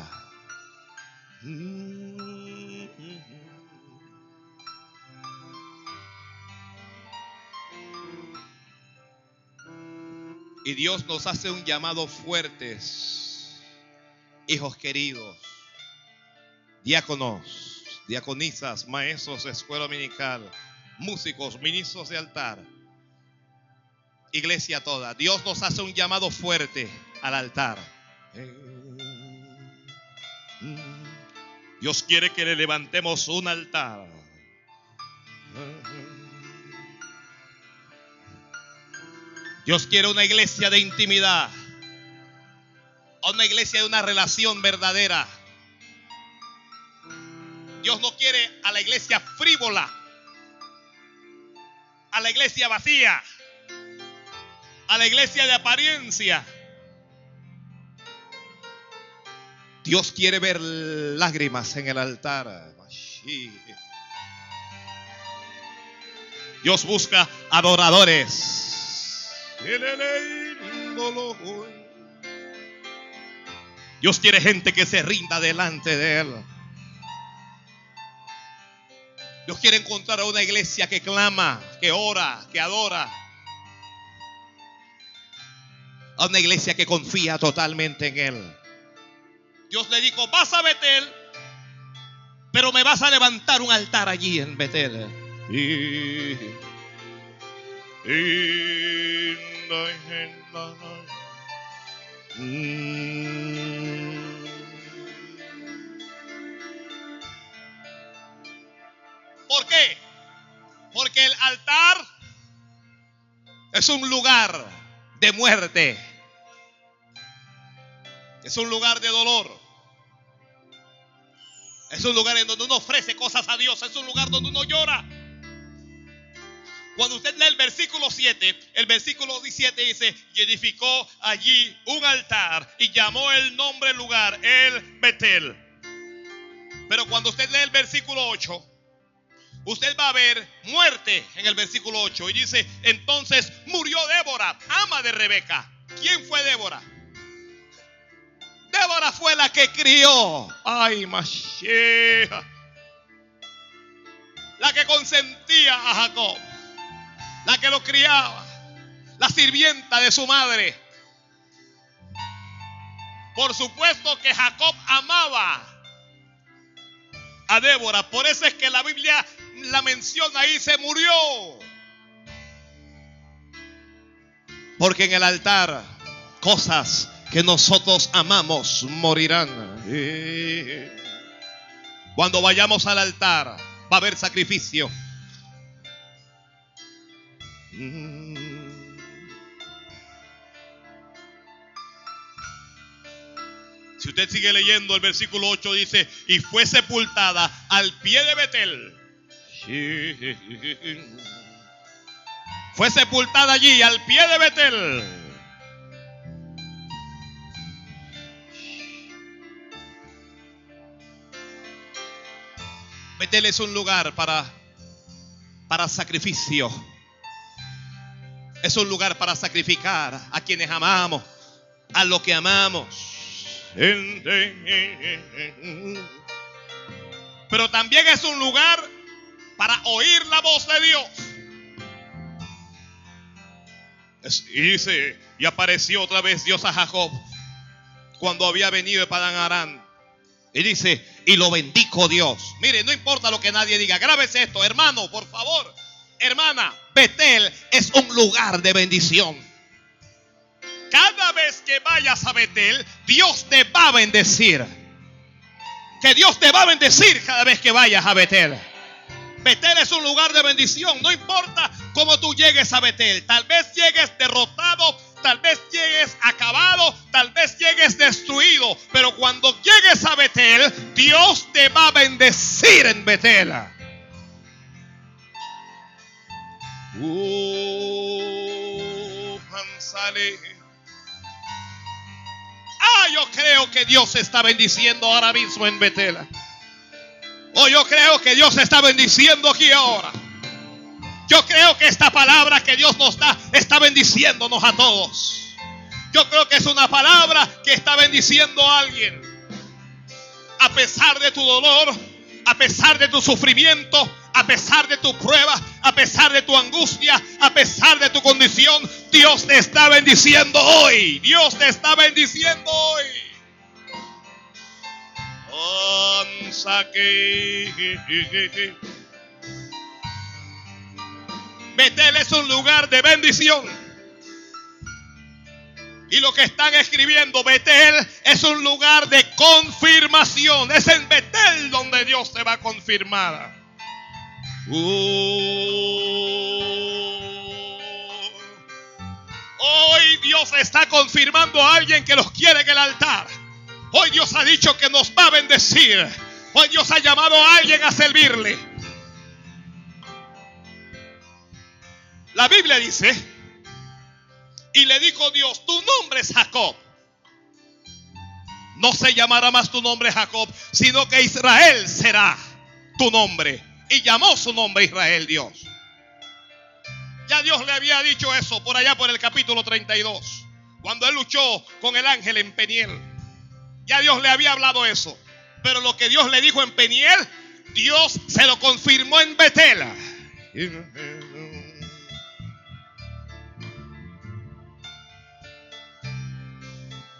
S1: Y Dios nos hace un llamado fuertes, hijos queridos, diáconos, diaconisas, maestros de escuela dominical, músicos, ministros de altar, iglesia toda. Dios nos hace un llamado fuerte al altar. Dios quiere que le levantemos un altar. Dios quiere una iglesia de intimidad. Una iglesia de una relación verdadera. Dios no quiere a la iglesia frívola. A la iglesia vacía. A la iglesia de apariencia. Dios quiere ver lágrimas en el altar. Dios busca adoradores. Dios quiere gente que se rinda delante de Él. Dios quiere encontrar a una iglesia que clama, que ora, que adora. A una iglesia que confía totalmente en Él. Dios le dijo, vas a Betel, pero me vas a levantar un altar allí en Betel. ¿Por qué? Porque el altar es un lugar de muerte. Es un lugar de dolor. Es un lugar en donde uno ofrece cosas a Dios. Es un lugar donde uno llora. Cuando usted lee el versículo 7, el versículo 17 dice, y edificó allí un altar y llamó el nombre del lugar el Betel. Pero cuando usted lee el versículo 8, usted va a ver muerte en el versículo 8 y dice, entonces murió Débora, ama de Rebeca. ¿Quién fue Débora? Débora fue la que crió. Ay, Mashiach. La que consentía a Jacob la que lo criaba, la sirvienta de su madre. Por supuesto que Jacob amaba a Débora, por eso es que la Biblia la menciona ahí, se murió. Porque en el altar cosas que nosotros amamos morirán. Cuando vayamos al altar va a haber sacrificio. Si usted sigue leyendo el versículo 8 dice, y fue sepultada al pie de Betel. Fue sepultada allí al pie de Betel. Betel es un lugar para, para sacrificio. Es un lugar para sacrificar a quienes amamos, a lo que amamos. Pero también es un lugar para oír la voz de Dios. y dice, y apareció otra vez Dios a Jacob cuando había venido de Padán Arán. Y dice, y lo bendijo Dios. Mire, no importa lo que nadie diga, grábese esto, hermano, por favor. Hermana, Betel es un lugar de bendición. Cada vez que vayas a Betel, Dios te va a bendecir. Que Dios te va a bendecir cada vez que vayas a Betel. Betel es un lugar de bendición. No importa cómo tú llegues a Betel. Tal vez llegues derrotado, tal vez llegues acabado, tal vez llegues destruido. Pero cuando llegues a Betel, Dios te va a bendecir en Betel. Uh, ah, yo creo que Dios está bendiciendo ahora mismo en Betel. Oh, yo creo que Dios está bendiciendo aquí ahora. Yo creo que esta palabra que Dios nos da está bendiciéndonos a todos. Yo creo que es una palabra que está bendiciendo a alguien. A pesar de tu dolor, a pesar de tu sufrimiento, a pesar de tu prueba, a pesar de tu angustia, a pesar de tu condición, Dios te está bendiciendo hoy. Dios te está bendiciendo hoy. Betel es un lugar de bendición. Y lo que están escribiendo, Betel es un lugar de confirmación. Es en Betel donde Dios te va a confirmar. Hoy Dios está confirmando a alguien que los quiere en el altar. Hoy Dios ha dicho que nos va a bendecir. Hoy Dios ha llamado a alguien a servirle. La Biblia dice, y le dijo Dios, tu nombre es Jacob. No se llamará más tu nombre Jacob, sino que Israel será tu nombre. Y llamó su nombre Israel Dios. Ya Dios le había dicho eso por allá por el capítulo 32, cuando él luchó con el ángel en Peniel. Ya Dios le había hablado eso. Pero lo que Dios le dijo en Peniel, Dios se lo confirmó en Betela.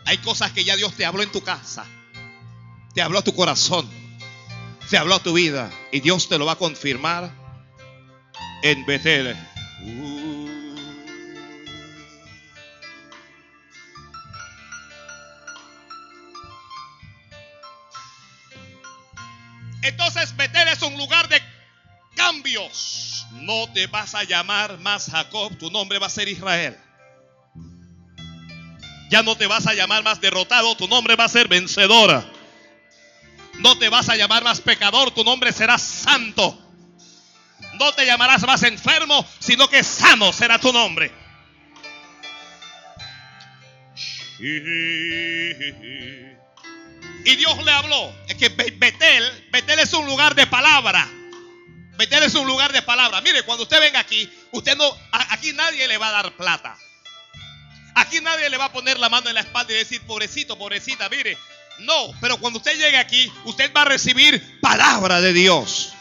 S1: Hay cosas que ya Dios te habló en tu casa. Te habló a tu corazón. Te habló a tu vida. Y Dios te lo va a confirmar en Betel. Entonces Betel es un lugar de cambios. No te vas a llamar más Jacob, tu nombre va a ser Israel. Ya no te vas a llamar más derrotado, tu nombre va a ser vencedora. No te vas a llamar más pecador, tu nombre será santo. No te llamarás más enfermo, sino que sano será tu nombre. Y Dios le habló. Es que Betel, Betel es un lugar de palabra. Betel es un lugar de palabra. Mire, cuando usted venga aquí, usted no, aquí nadie le va a dar plata. Aquí nadie le va a poner la mano en la espalda y decir, pobrecito, pobrecita, mire. No, pero cuando usted llegue aquí, usted va a recibir palabra de Dios.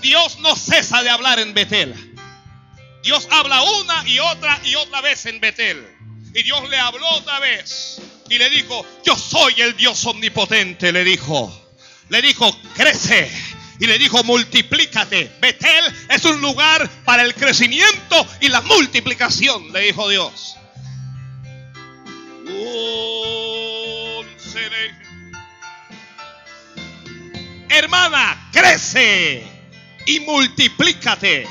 S1: Dios no cesa de hablar en Betel. Dios habla una y otra y otra vez en Betel. Y Dios le habló otra vez. Y le dijo, yo soy el Dios omnipotente, le dijo. Le dijo, crece. Y le dijo, multiplícate. Betel es un lugar para el crecimiento y la multiplicación, le dijo Dios. Hermana, crece y multiplícate.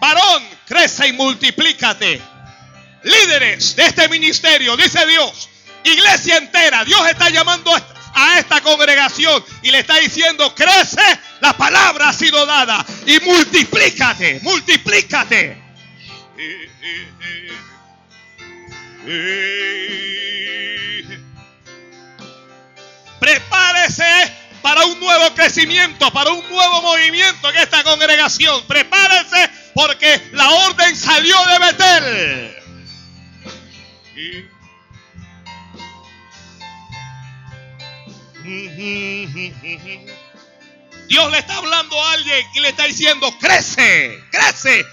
S1: Varón, crece y multiplícate. Líderes de este ministerio, dice Dios, iglesia entera. Dios está llamando a esta congregación y le está diciendo, crece, la palabra ha sido dada y multiplícate, multiplícate. Prepárese para un nuevo crecimiento, para un nuevo movimiento en esta congregación. Prepárese porque la orden salió de Betel. Dios le está hablando a alguien y le está diciendo, crece, crece.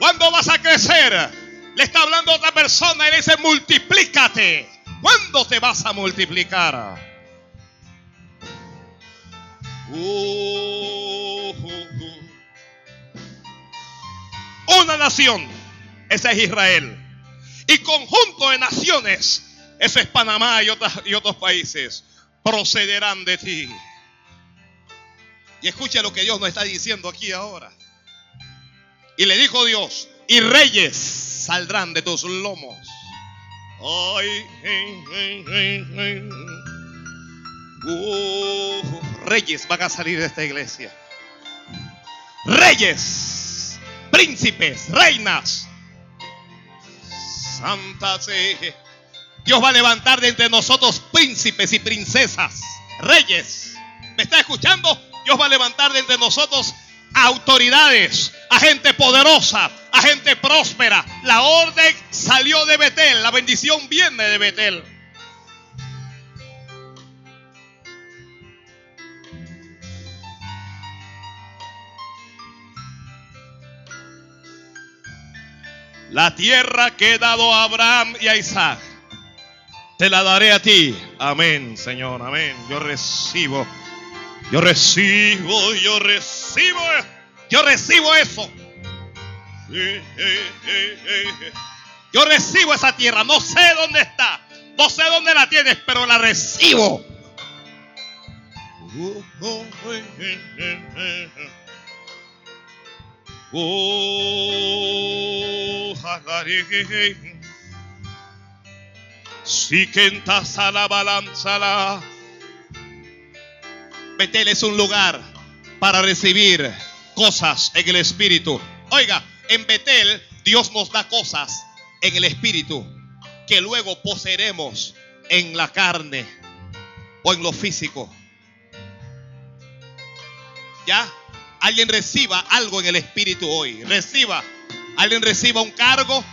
S1: ¿Cuándo vas a crecer? Le está hablando a otra persona y le dice, multiplícate. ¿Cuándo te vas a multiplicar? Uh, Una nación, esa es Israel. Y conjunto de naciones, eso es Panamá y, y otros países, procederán de ti. Y escucha lo que Dios nos está diciendo aquí ahora. Y le dijo Dios, y reyes saldrán de tus lomos. Reyes van a salir de esta iglesia. Reyes, príncipes, reinas. Santas. Dios va a levantar de entre nosotros príncipes y princesas, reyes. ¿Me está escuchando? Dios va a levantar de entre nosotros autoridades, a gente poderosa, a gente próspera. La orden salió de Betel, la bendición viene de Betel. La tierra que he dado a Abraham y a Isaac, te la daré a ti. Amén, Señor, amén. Yo recibo yo recibo, yo recibo, yo recibo eso. Yo recibo esa tierra, no sé dónde está, no sé dónde la tienes, pero la recibo. Si quentas a la balanza la Betel es un lugar para recibir cosas en el Espíritu. Oiga, en Betel Dios nos da cosas en el Espíritu que luego poseeremos en la carne o en lo físico. ¿Ya? Alguien reciba algo en el Espíritu hoy. Reciba. Alguien reciba un cargo,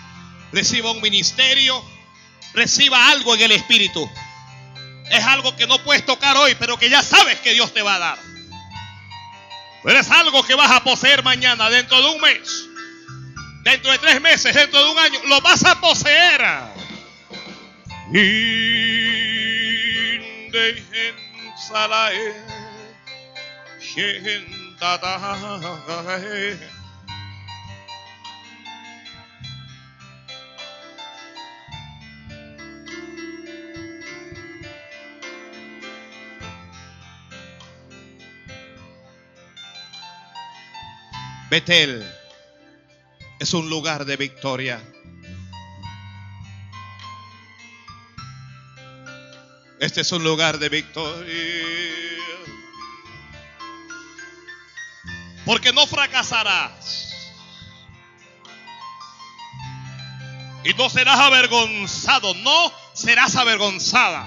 S1: reciba un ministerio, reciba algo en el Espíritu es algo que no puedes tocar hoy, pero que ya sabes que Dios te va a dar. Pero es algo que vas a poseer mañana, dentro de un mes, dentro de tres meses, dentro de un año, lo vas a poseer. Betel es un lugar de victoria. Este es un lugar de victoria. Porque no fracasarás. Y no serás avergonzado. No serás avergonzada.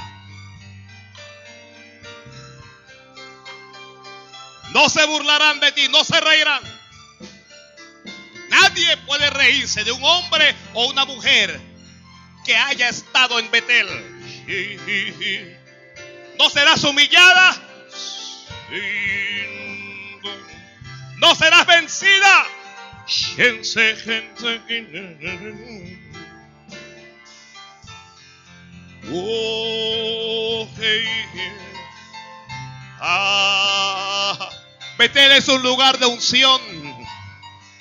S1: No se burlarán de ti. No se reirán. Nadie puede reírse de un hombre o una mujer que haya estado en Betel. No serás humillada. No serás vencida. Oh, ah, Betel es un lugar de unción.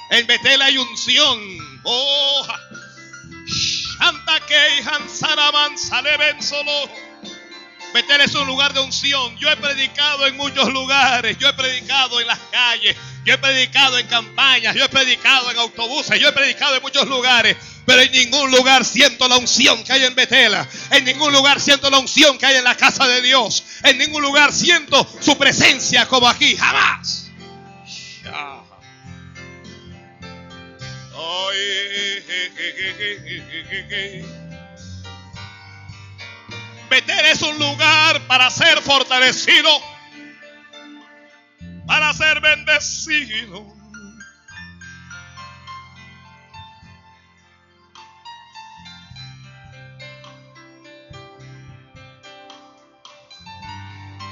S1: En Betel hay unción. Oh, Shanta solo. Betel es un lugar de unción. Yo he predicado en muchos lugares. Yo he predicado en las calles. Yo he predicado en campañas, yo he predicado en autobuses, yo he predicado en muchos lugares, pero en ningún lugar siento la unción que hay en Betela. En ningún lugar siento la unción que hay en la casa de Dios. En ningún lugar siento su presencia como aquí, jamás. Betel es un lugar para ser fortalecido para ser bendecido.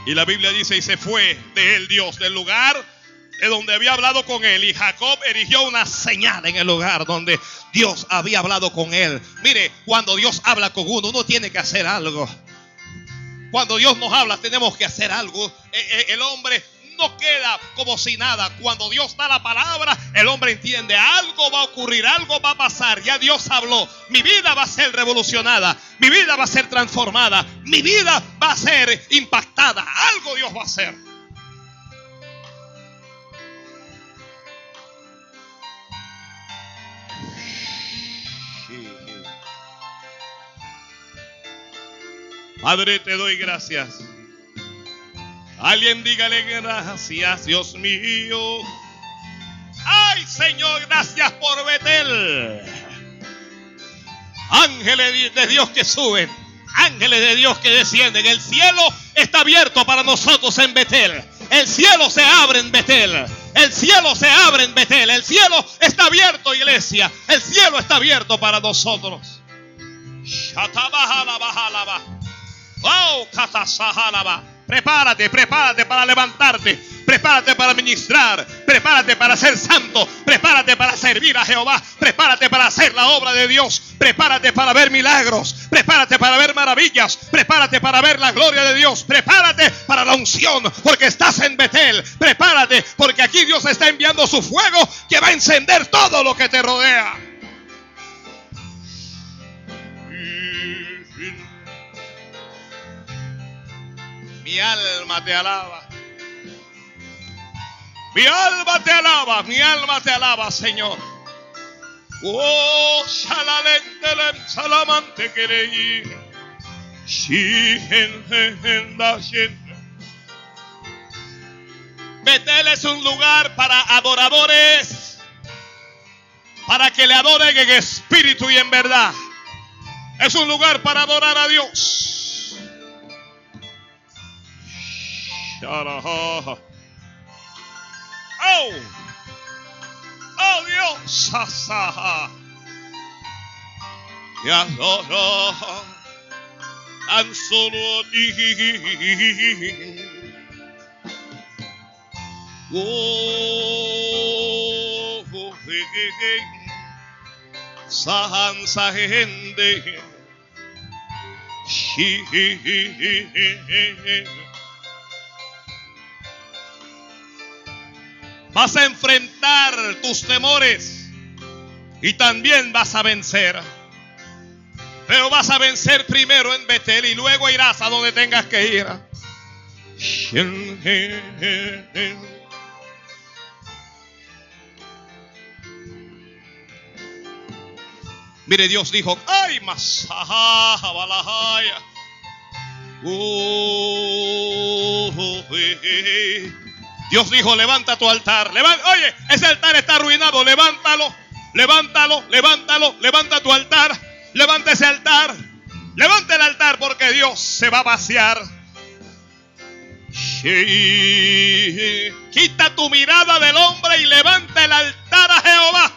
S1: Y la Biblia dice, y se fue de él Dios del lugar de donde había hablado con él. Y Jacob erigió una señal en el lugar donde Dios había hablado con él. Mire, cuando Dios habla con uno, uno tiene que hacer algo. Cuando Dios nos habla, tenemos que hacer algo. E, e, el hombre no queda como si nada. Cuando Dios da la palabra, el hombre entiende, algo va a ocurrir, algo va a pasar. Ya Dios habló, mi vida va a ser revolucionada, mi vida va a ser transformada, mi vida va a ser impactada, algo Dios va a hacer. Padre, te doy gracias Alguien dígale gracias, Dios mío. Ay, Señor, gracias por Betel. Ángeles de Dios que suben, ángeles de Dios que descienden. El cielo está abierto para nosotros en Betel. El cielo se abre en Betel. El cielo se abre en Betel. El cielo está abierto, iglesia. El cielo está abierto para nosotros. Oh, Prepárate, prepárate para levantarte. Prepárate para ministrar. Prepárate para ser santo. Prepárate para servir a Jehová. Prepárate para hacer la obra de Dios. Prepárate para ver milagros. Prepárate para ver maravillas. Prepárate para ver la gloria de Dios. Prepárate para la unción porque estás en Betel. Prepárate porque aquí Dios está enviando su fuego que va a encender todo lo que te rodea. Mi alma te alaba. Mi alma te alaba, mi alma te alaba, Señor. Oh, shalalente salamante quereí. Betel es un lugar para adoradores, para que le adoren en espíritu y en verdad. Es un lugar para adorar a Dios. da ha. Oh! Oh, yo, sa sa ha. Ya da da ha. I'm so di. Oh, oh, hey, hey, hey. Sahan sahende. She, he, he, he, he, he. Vas a enfrentar tus temores y también vas a vencer. Pero vas a vencer primero en Betel y luego irás a donde tengas que ir. Mire, Dios dijo, ay, más, Dios dijo, levanta tu altar. Oye, ese altar está arruinado. Levántalo, levántalo, levántalo, levanta tu altar. Levanta ese altar. Levanta el altar porque Dios se va a vaciar. Quita tu mirada del hombre y levanta el altar a Jehová.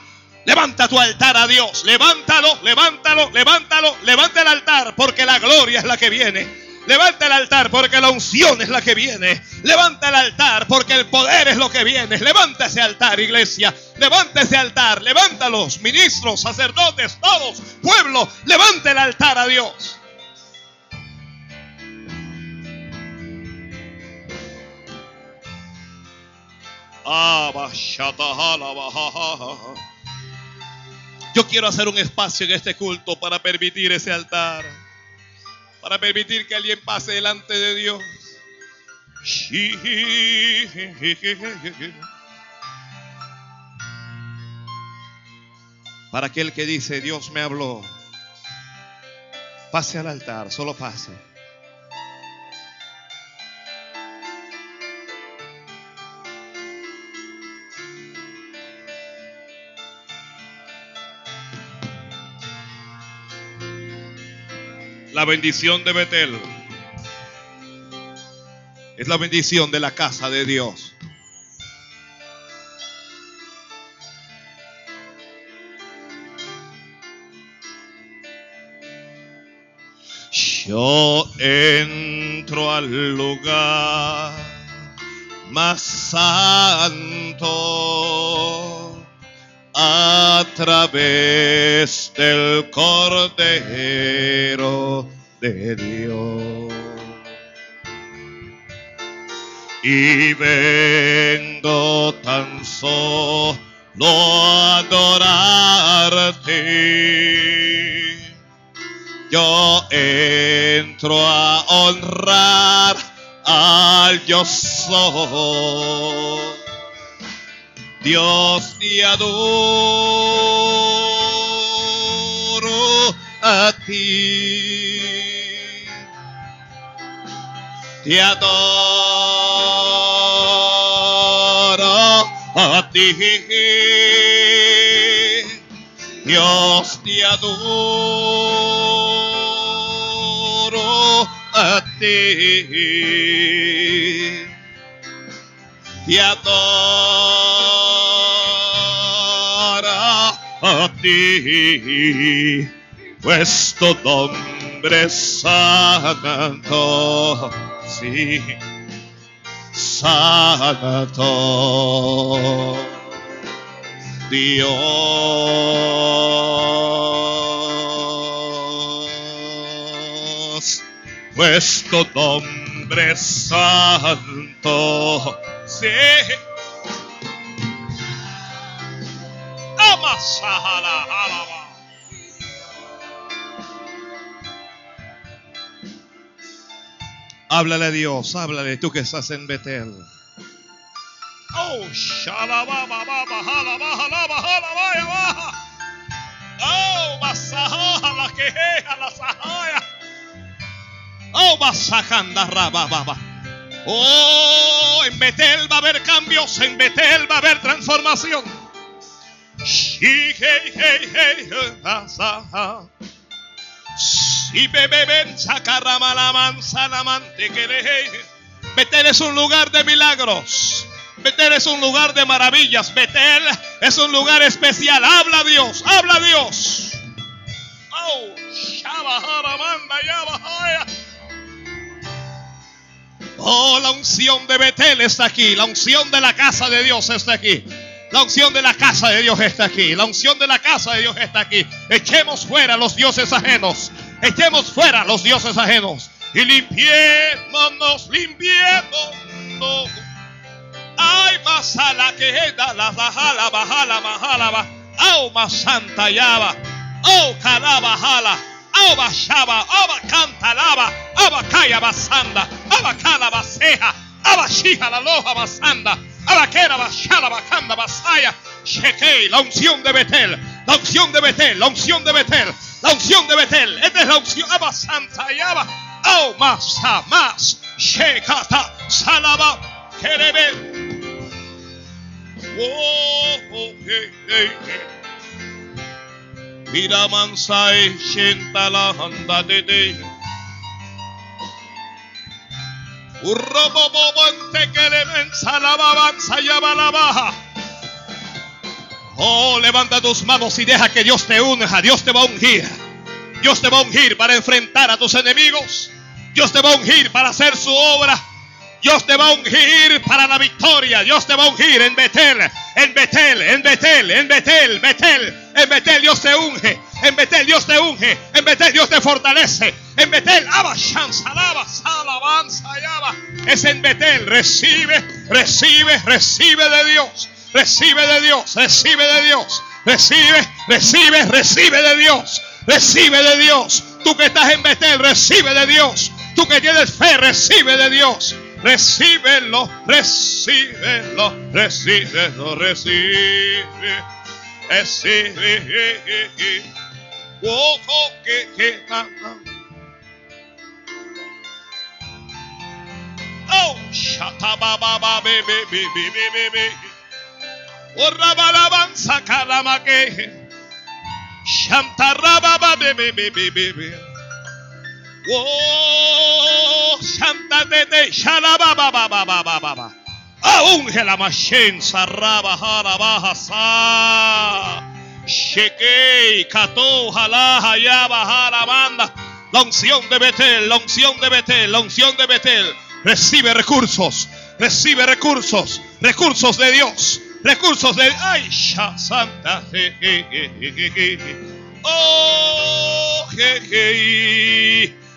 S1: Levanta tu altar a Dios. Levántalo, levántalo, levántalo. Levanta el altar porque la gloria es la que viene. Levanta el altar porque la unción es la que viene. Levanta el altar porque el poder es lo que viene. Levanta ese altar, iglesia. Levanta ese altar. Levántalos, ministros, sacerdotes, todos, pueblo. Levanta el altar a Dios. Yo quiero hacer un espacio en este culto para permitir ese altar para permitir que alguien pase delante de Dios. Para aquel que dice, Dios me habló, pase al altar, solo pase. La bendición de Betel es la bendición de la casa de Dios. Yo entro al lugar más santo a través del Cordero de Dios. Y vengo tan solo a adorarte. Yo entro a honrar al yo soy. Dios te adoro a ti. Te adoro a ti. Dios te adoro a ti. Te adoro a ti. Pues tu nombre santo, sí, santo. Dios, pues tu nombre santo, sí. Háblale a Dios, háblale tú que estás en Betel. Oh. Oh, masahala, quejeja, la sahaya. Oh, masajanda, rababa. Oh, en Betel va a haber cambios, en Betel va a haber transformación. Shi, hey, hey, hey, asaja. Si beben sacarrama la mansa la mante que le Betel es un lugar de milagros. Betel es un lugar de maravillas. Betel es un lugar especial. Habla Dios, habla Dios. Oh. Oh, la unción de Betel está aquí. La unción de la casa de Dios está aquí. La unción de la casa de Dios está aquí. La unción de la casa de Dios está aquí. Echemos fuera los dioses ajenos. Echemos fuera los dioses ajenos. Y limpiémonos, limpiémonos. Ay, masala que da la bajala, bajala, bajala, Oh, masanta yaba. Oh, calaba, jala. Oh, bashaba. Lava. Oh, bacaya basanda. Oh, bacala baseja. Bashija la loja basanda. La unción de Betel. La unción de Betel. La unción de Betel. La unción de Betel. Esta es la unción. Aba Santa Yaba. Oh, más, más. Shekata, salaba, kerebe. Oh, oh, hey, hey, hey. Mira mansai, shenta la handa de de. Urrobobobante que le mensa la babanza y la baja. Oh, levanta tus manos y deja que Dios te unja. Dios te va a ungir. Dios te va a ungir para enfrentar a tus enemigos. Dios te va a ungir para hacer su obra. Dios te va a ungir para la victoria. Dios te va a ungir en Betel, en Betel, en Betel, en Betel, Betel. En Betel Dios te unge. En Betel Dios te unge. En Betel Dios te fortalece. En Betel, alabanza, alaba. Es en Betel. Recibe, recibe, recibe de Dios. Recibe de Dios, recibe de Dios. Recibe, recibe, recibe de Dios. Recibe de Dios. Tú que estás en Betel, recibe de Dios. Tú que tienes fe, recibe de Dios. Recíbelo, recíbelo, recíbelo, recibe. Recibe. Oh, oh, que, que, ah, ah. Oh, shatababa, be, be, be, be, be, be, be. Oh, rabalabanza, calamake. Shantarababa, be, be, be, be, be, be. Oh, Santa de de, shalababa, ba, ba, ba, ba, ba, ba. Ah, unge la machenza, raba, jara, baja, sa. Shekei, Kato, Jalá, Yaba, Jara, Banda. La unción de Betel, la unción de Betel, la unción de Betel. Recibe recursos, recibe recursos, recursos de Dios, recursos de. ¡Ay, Sha- Santa! je, je, je. ¡Oh!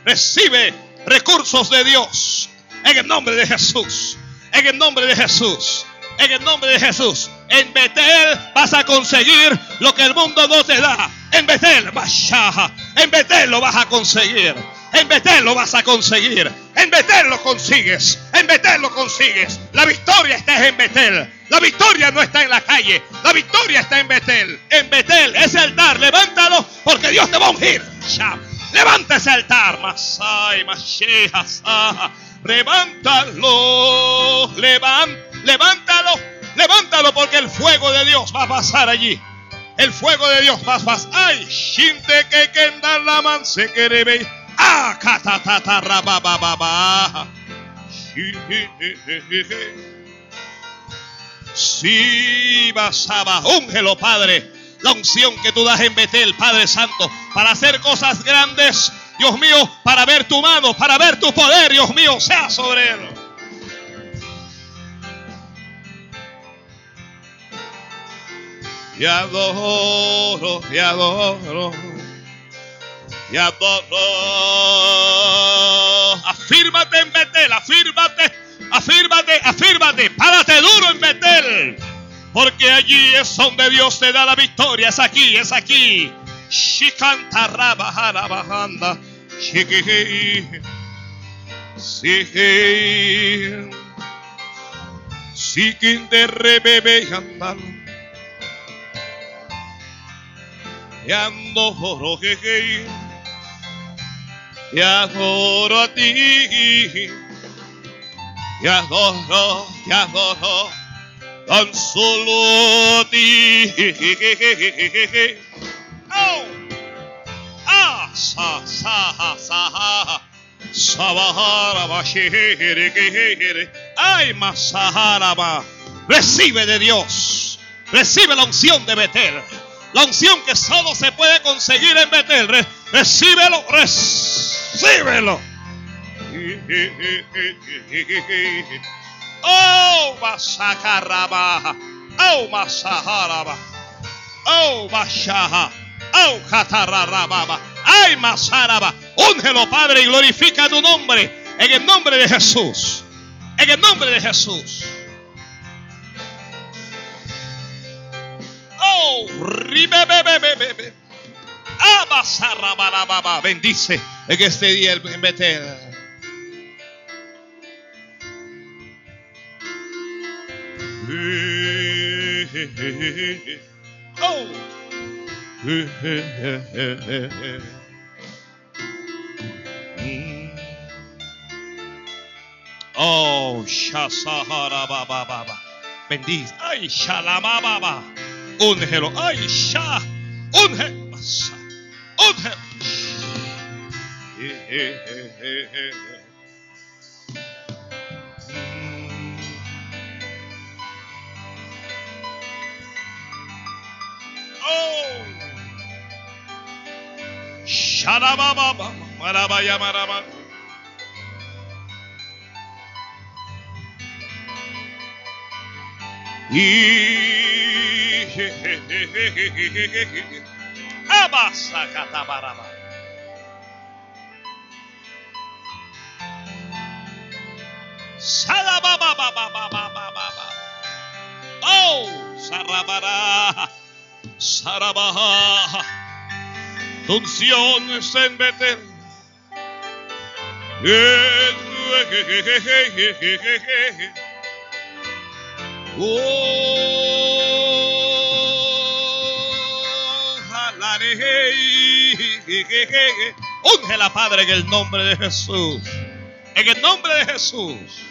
S1: Recibe recursos de Dios en el nombre de Jesús, en el nombre de Jesús. En el nombre de Jesús. En Betel vas a conseguir lo que el mundo no te da. En Betel, Bashaja. En Betel lo vas a conseguir. En Betel lo vas a conseguir. En Betel lo consigues. En Betel lo consigues. La victoria está en Betel. La victoria no está en la calle. La victoria está en Betel. En Betel, ese altar, levántalo porque Dios te va a ungir. Levanta ese altar. Masai, Saja. Levántalo. Levántalo, levántalo porque el fuego de Dios va a pasar allí. El fuego de Dios va a pasar. Ay, shinte que kendar la man se querebe. Ah, katatata rabababa. Sí, basaba. Úngelo, Padre. La unción que tú das en Betel, Padre Santo, para hacer cosas grandes. Dios mío, para ver tu mano, para ver tu poder, Dios mío, sea sobre él. Te adoro, te adoro, te adoro. Afírmate en Betel, afírmate, afírmate, afírmate. Párate duro en Betel. Porque allí es donde Dios te da la victoria. Es aquí, es aquí. Shikantaraba Shikihei. Sihei. Sikin de rebebe andal. Te adoro, jeje. Te adoro a ti. Te adoro, te adoro. Tan solo a ti. Oh. Ah, Ay, masaharaba. Recibe de Dios. Recibe la unción de Betel. La unción que solo se puede conseguir en Betel. Re- recíbelo, recíbelo. Oh, masakaraba. Oh, masaharaba. Oh, mashaha. Ay, masaraba. Úngelo, Padre, y glorifica tu nombre. En el nombre de Jesús. En el nombre de Jesús. Oh, ribebebebebe. Abasarrabarababa. Bendice en este día el Betel. Oh. Oh, Shasahara Baba Baba. Bendice. Ay, Shalama Baba. Úngelo. Ay, Sha. Unge. Masa. Unge. Oh. Şarababa maraba ya maraba. Abasa katabaraba. Şarababa baba baba baba. Oh, sarabara. Sarabaha. Tu unción está en Betel. Úngela, Padre, en el nombre de Jesús. En el nombre de Jesús.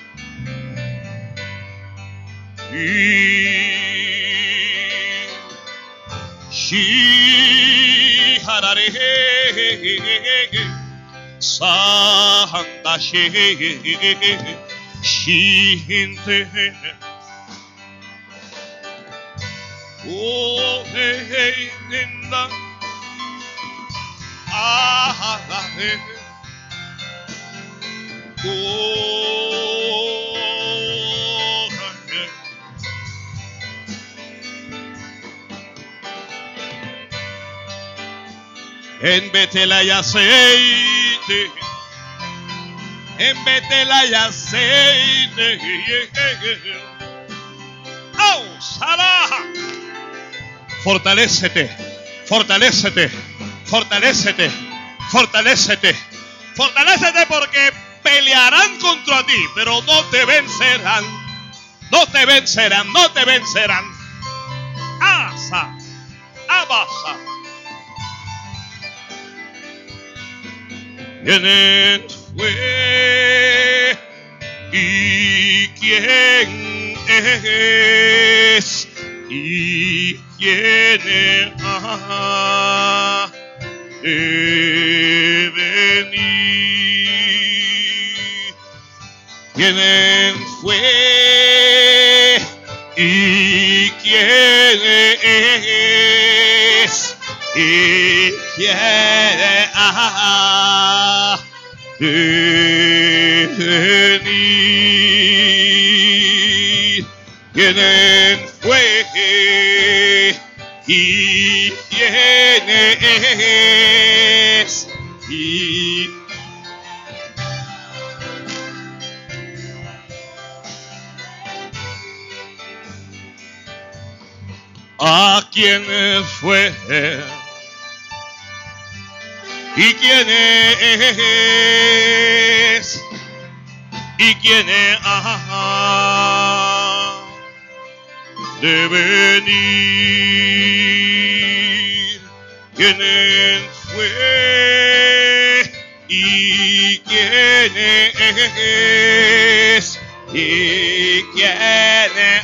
S1: Y Shi harare Santa Shinte Oh hey hey linda Ah hey Oh En Betel hay aceite. En Betel hay aceite. ¡Oh! Fortalécete, fortalécete, fortalécete, fortalécete, fortalécete porque pelearán contra ti, pero no te vencerán. No te vencerán, no te vencerán. Asa, abasa. ¿Quién fue. Y quién es y quién ha de venir? ¿Quién fue y quién es y ha de venir? ¿Quién fue y es y a quién fue y quién es y quién ha de venir. Quién fue y quién es y quién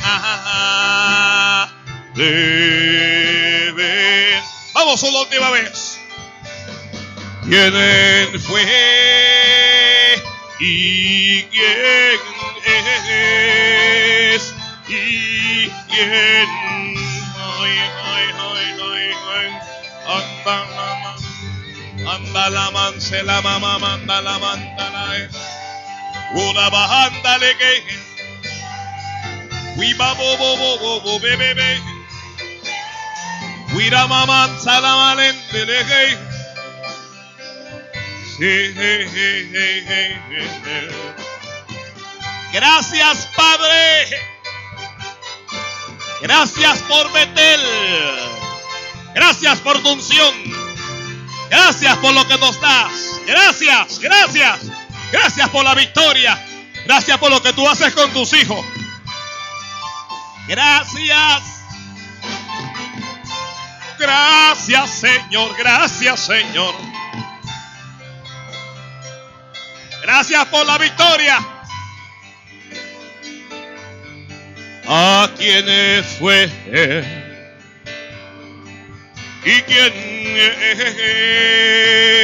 S1: ha de venir. Vamos una última vez quién fue y quién es y quién ay, ay, ay, ay, ay. anda la man anda la man se la mamá manda la manda la eh. una bajanda le que we ba bo bo bo bo bo be be be. We ra mamá salamalente le que Gracias, Padre. Gracias por Betel. Gracias por tu unción. Gracias por lo que nos das. Gracias, gracias. Gracias por la victoria. Gracias por lo que tú haces con tus hijos. Gracias. Gracias, Señor. Gracias, Señor. Gracias por la victoria. ¿A quién fue? ¿Y quién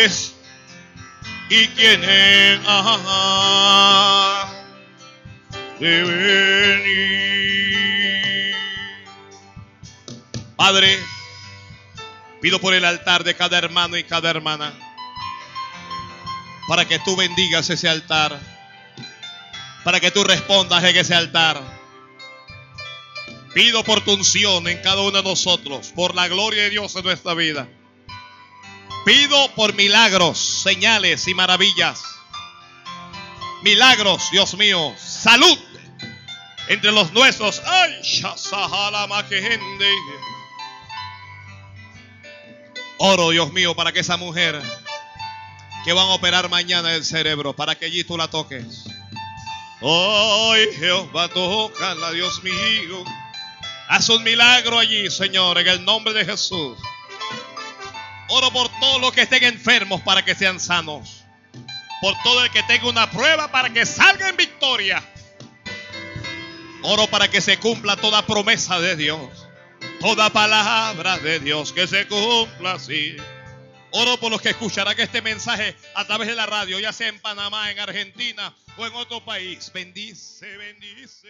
S1: es? ¿Y quién ha de venir? Padre, pido por el altar de cada hermano y cada hermana para que tú bendigas ese altar, para que tú respondas en ese altar. Pido por tu unción en cada uno de nosotros, por la gloria de Dios en nuestra vida. Pido por milagros, señales y maravillas. Milagros, Dios mío, salud entre los nuestros. Ay. Oro, Dios mío, para que esa mujer que van a operar mañana el cerebro, para que allí tú la toques. Hoy Jehová tócala, Dios mío. Haz un milagro allí, Señor, en el nombre de Jesús. Oro por todos los que estén enfermos para que sean sanos. Por todo el que tenga una prueba para que salga en victoria. Oro para que se cumpla toda promesa de Dios. Toda palabra de Dios que se cumpla así. Oro por los que escucharán este mensaje a través de la radio, ya sea en Panamá, en Argentina o en otro país. Bendice, bendice.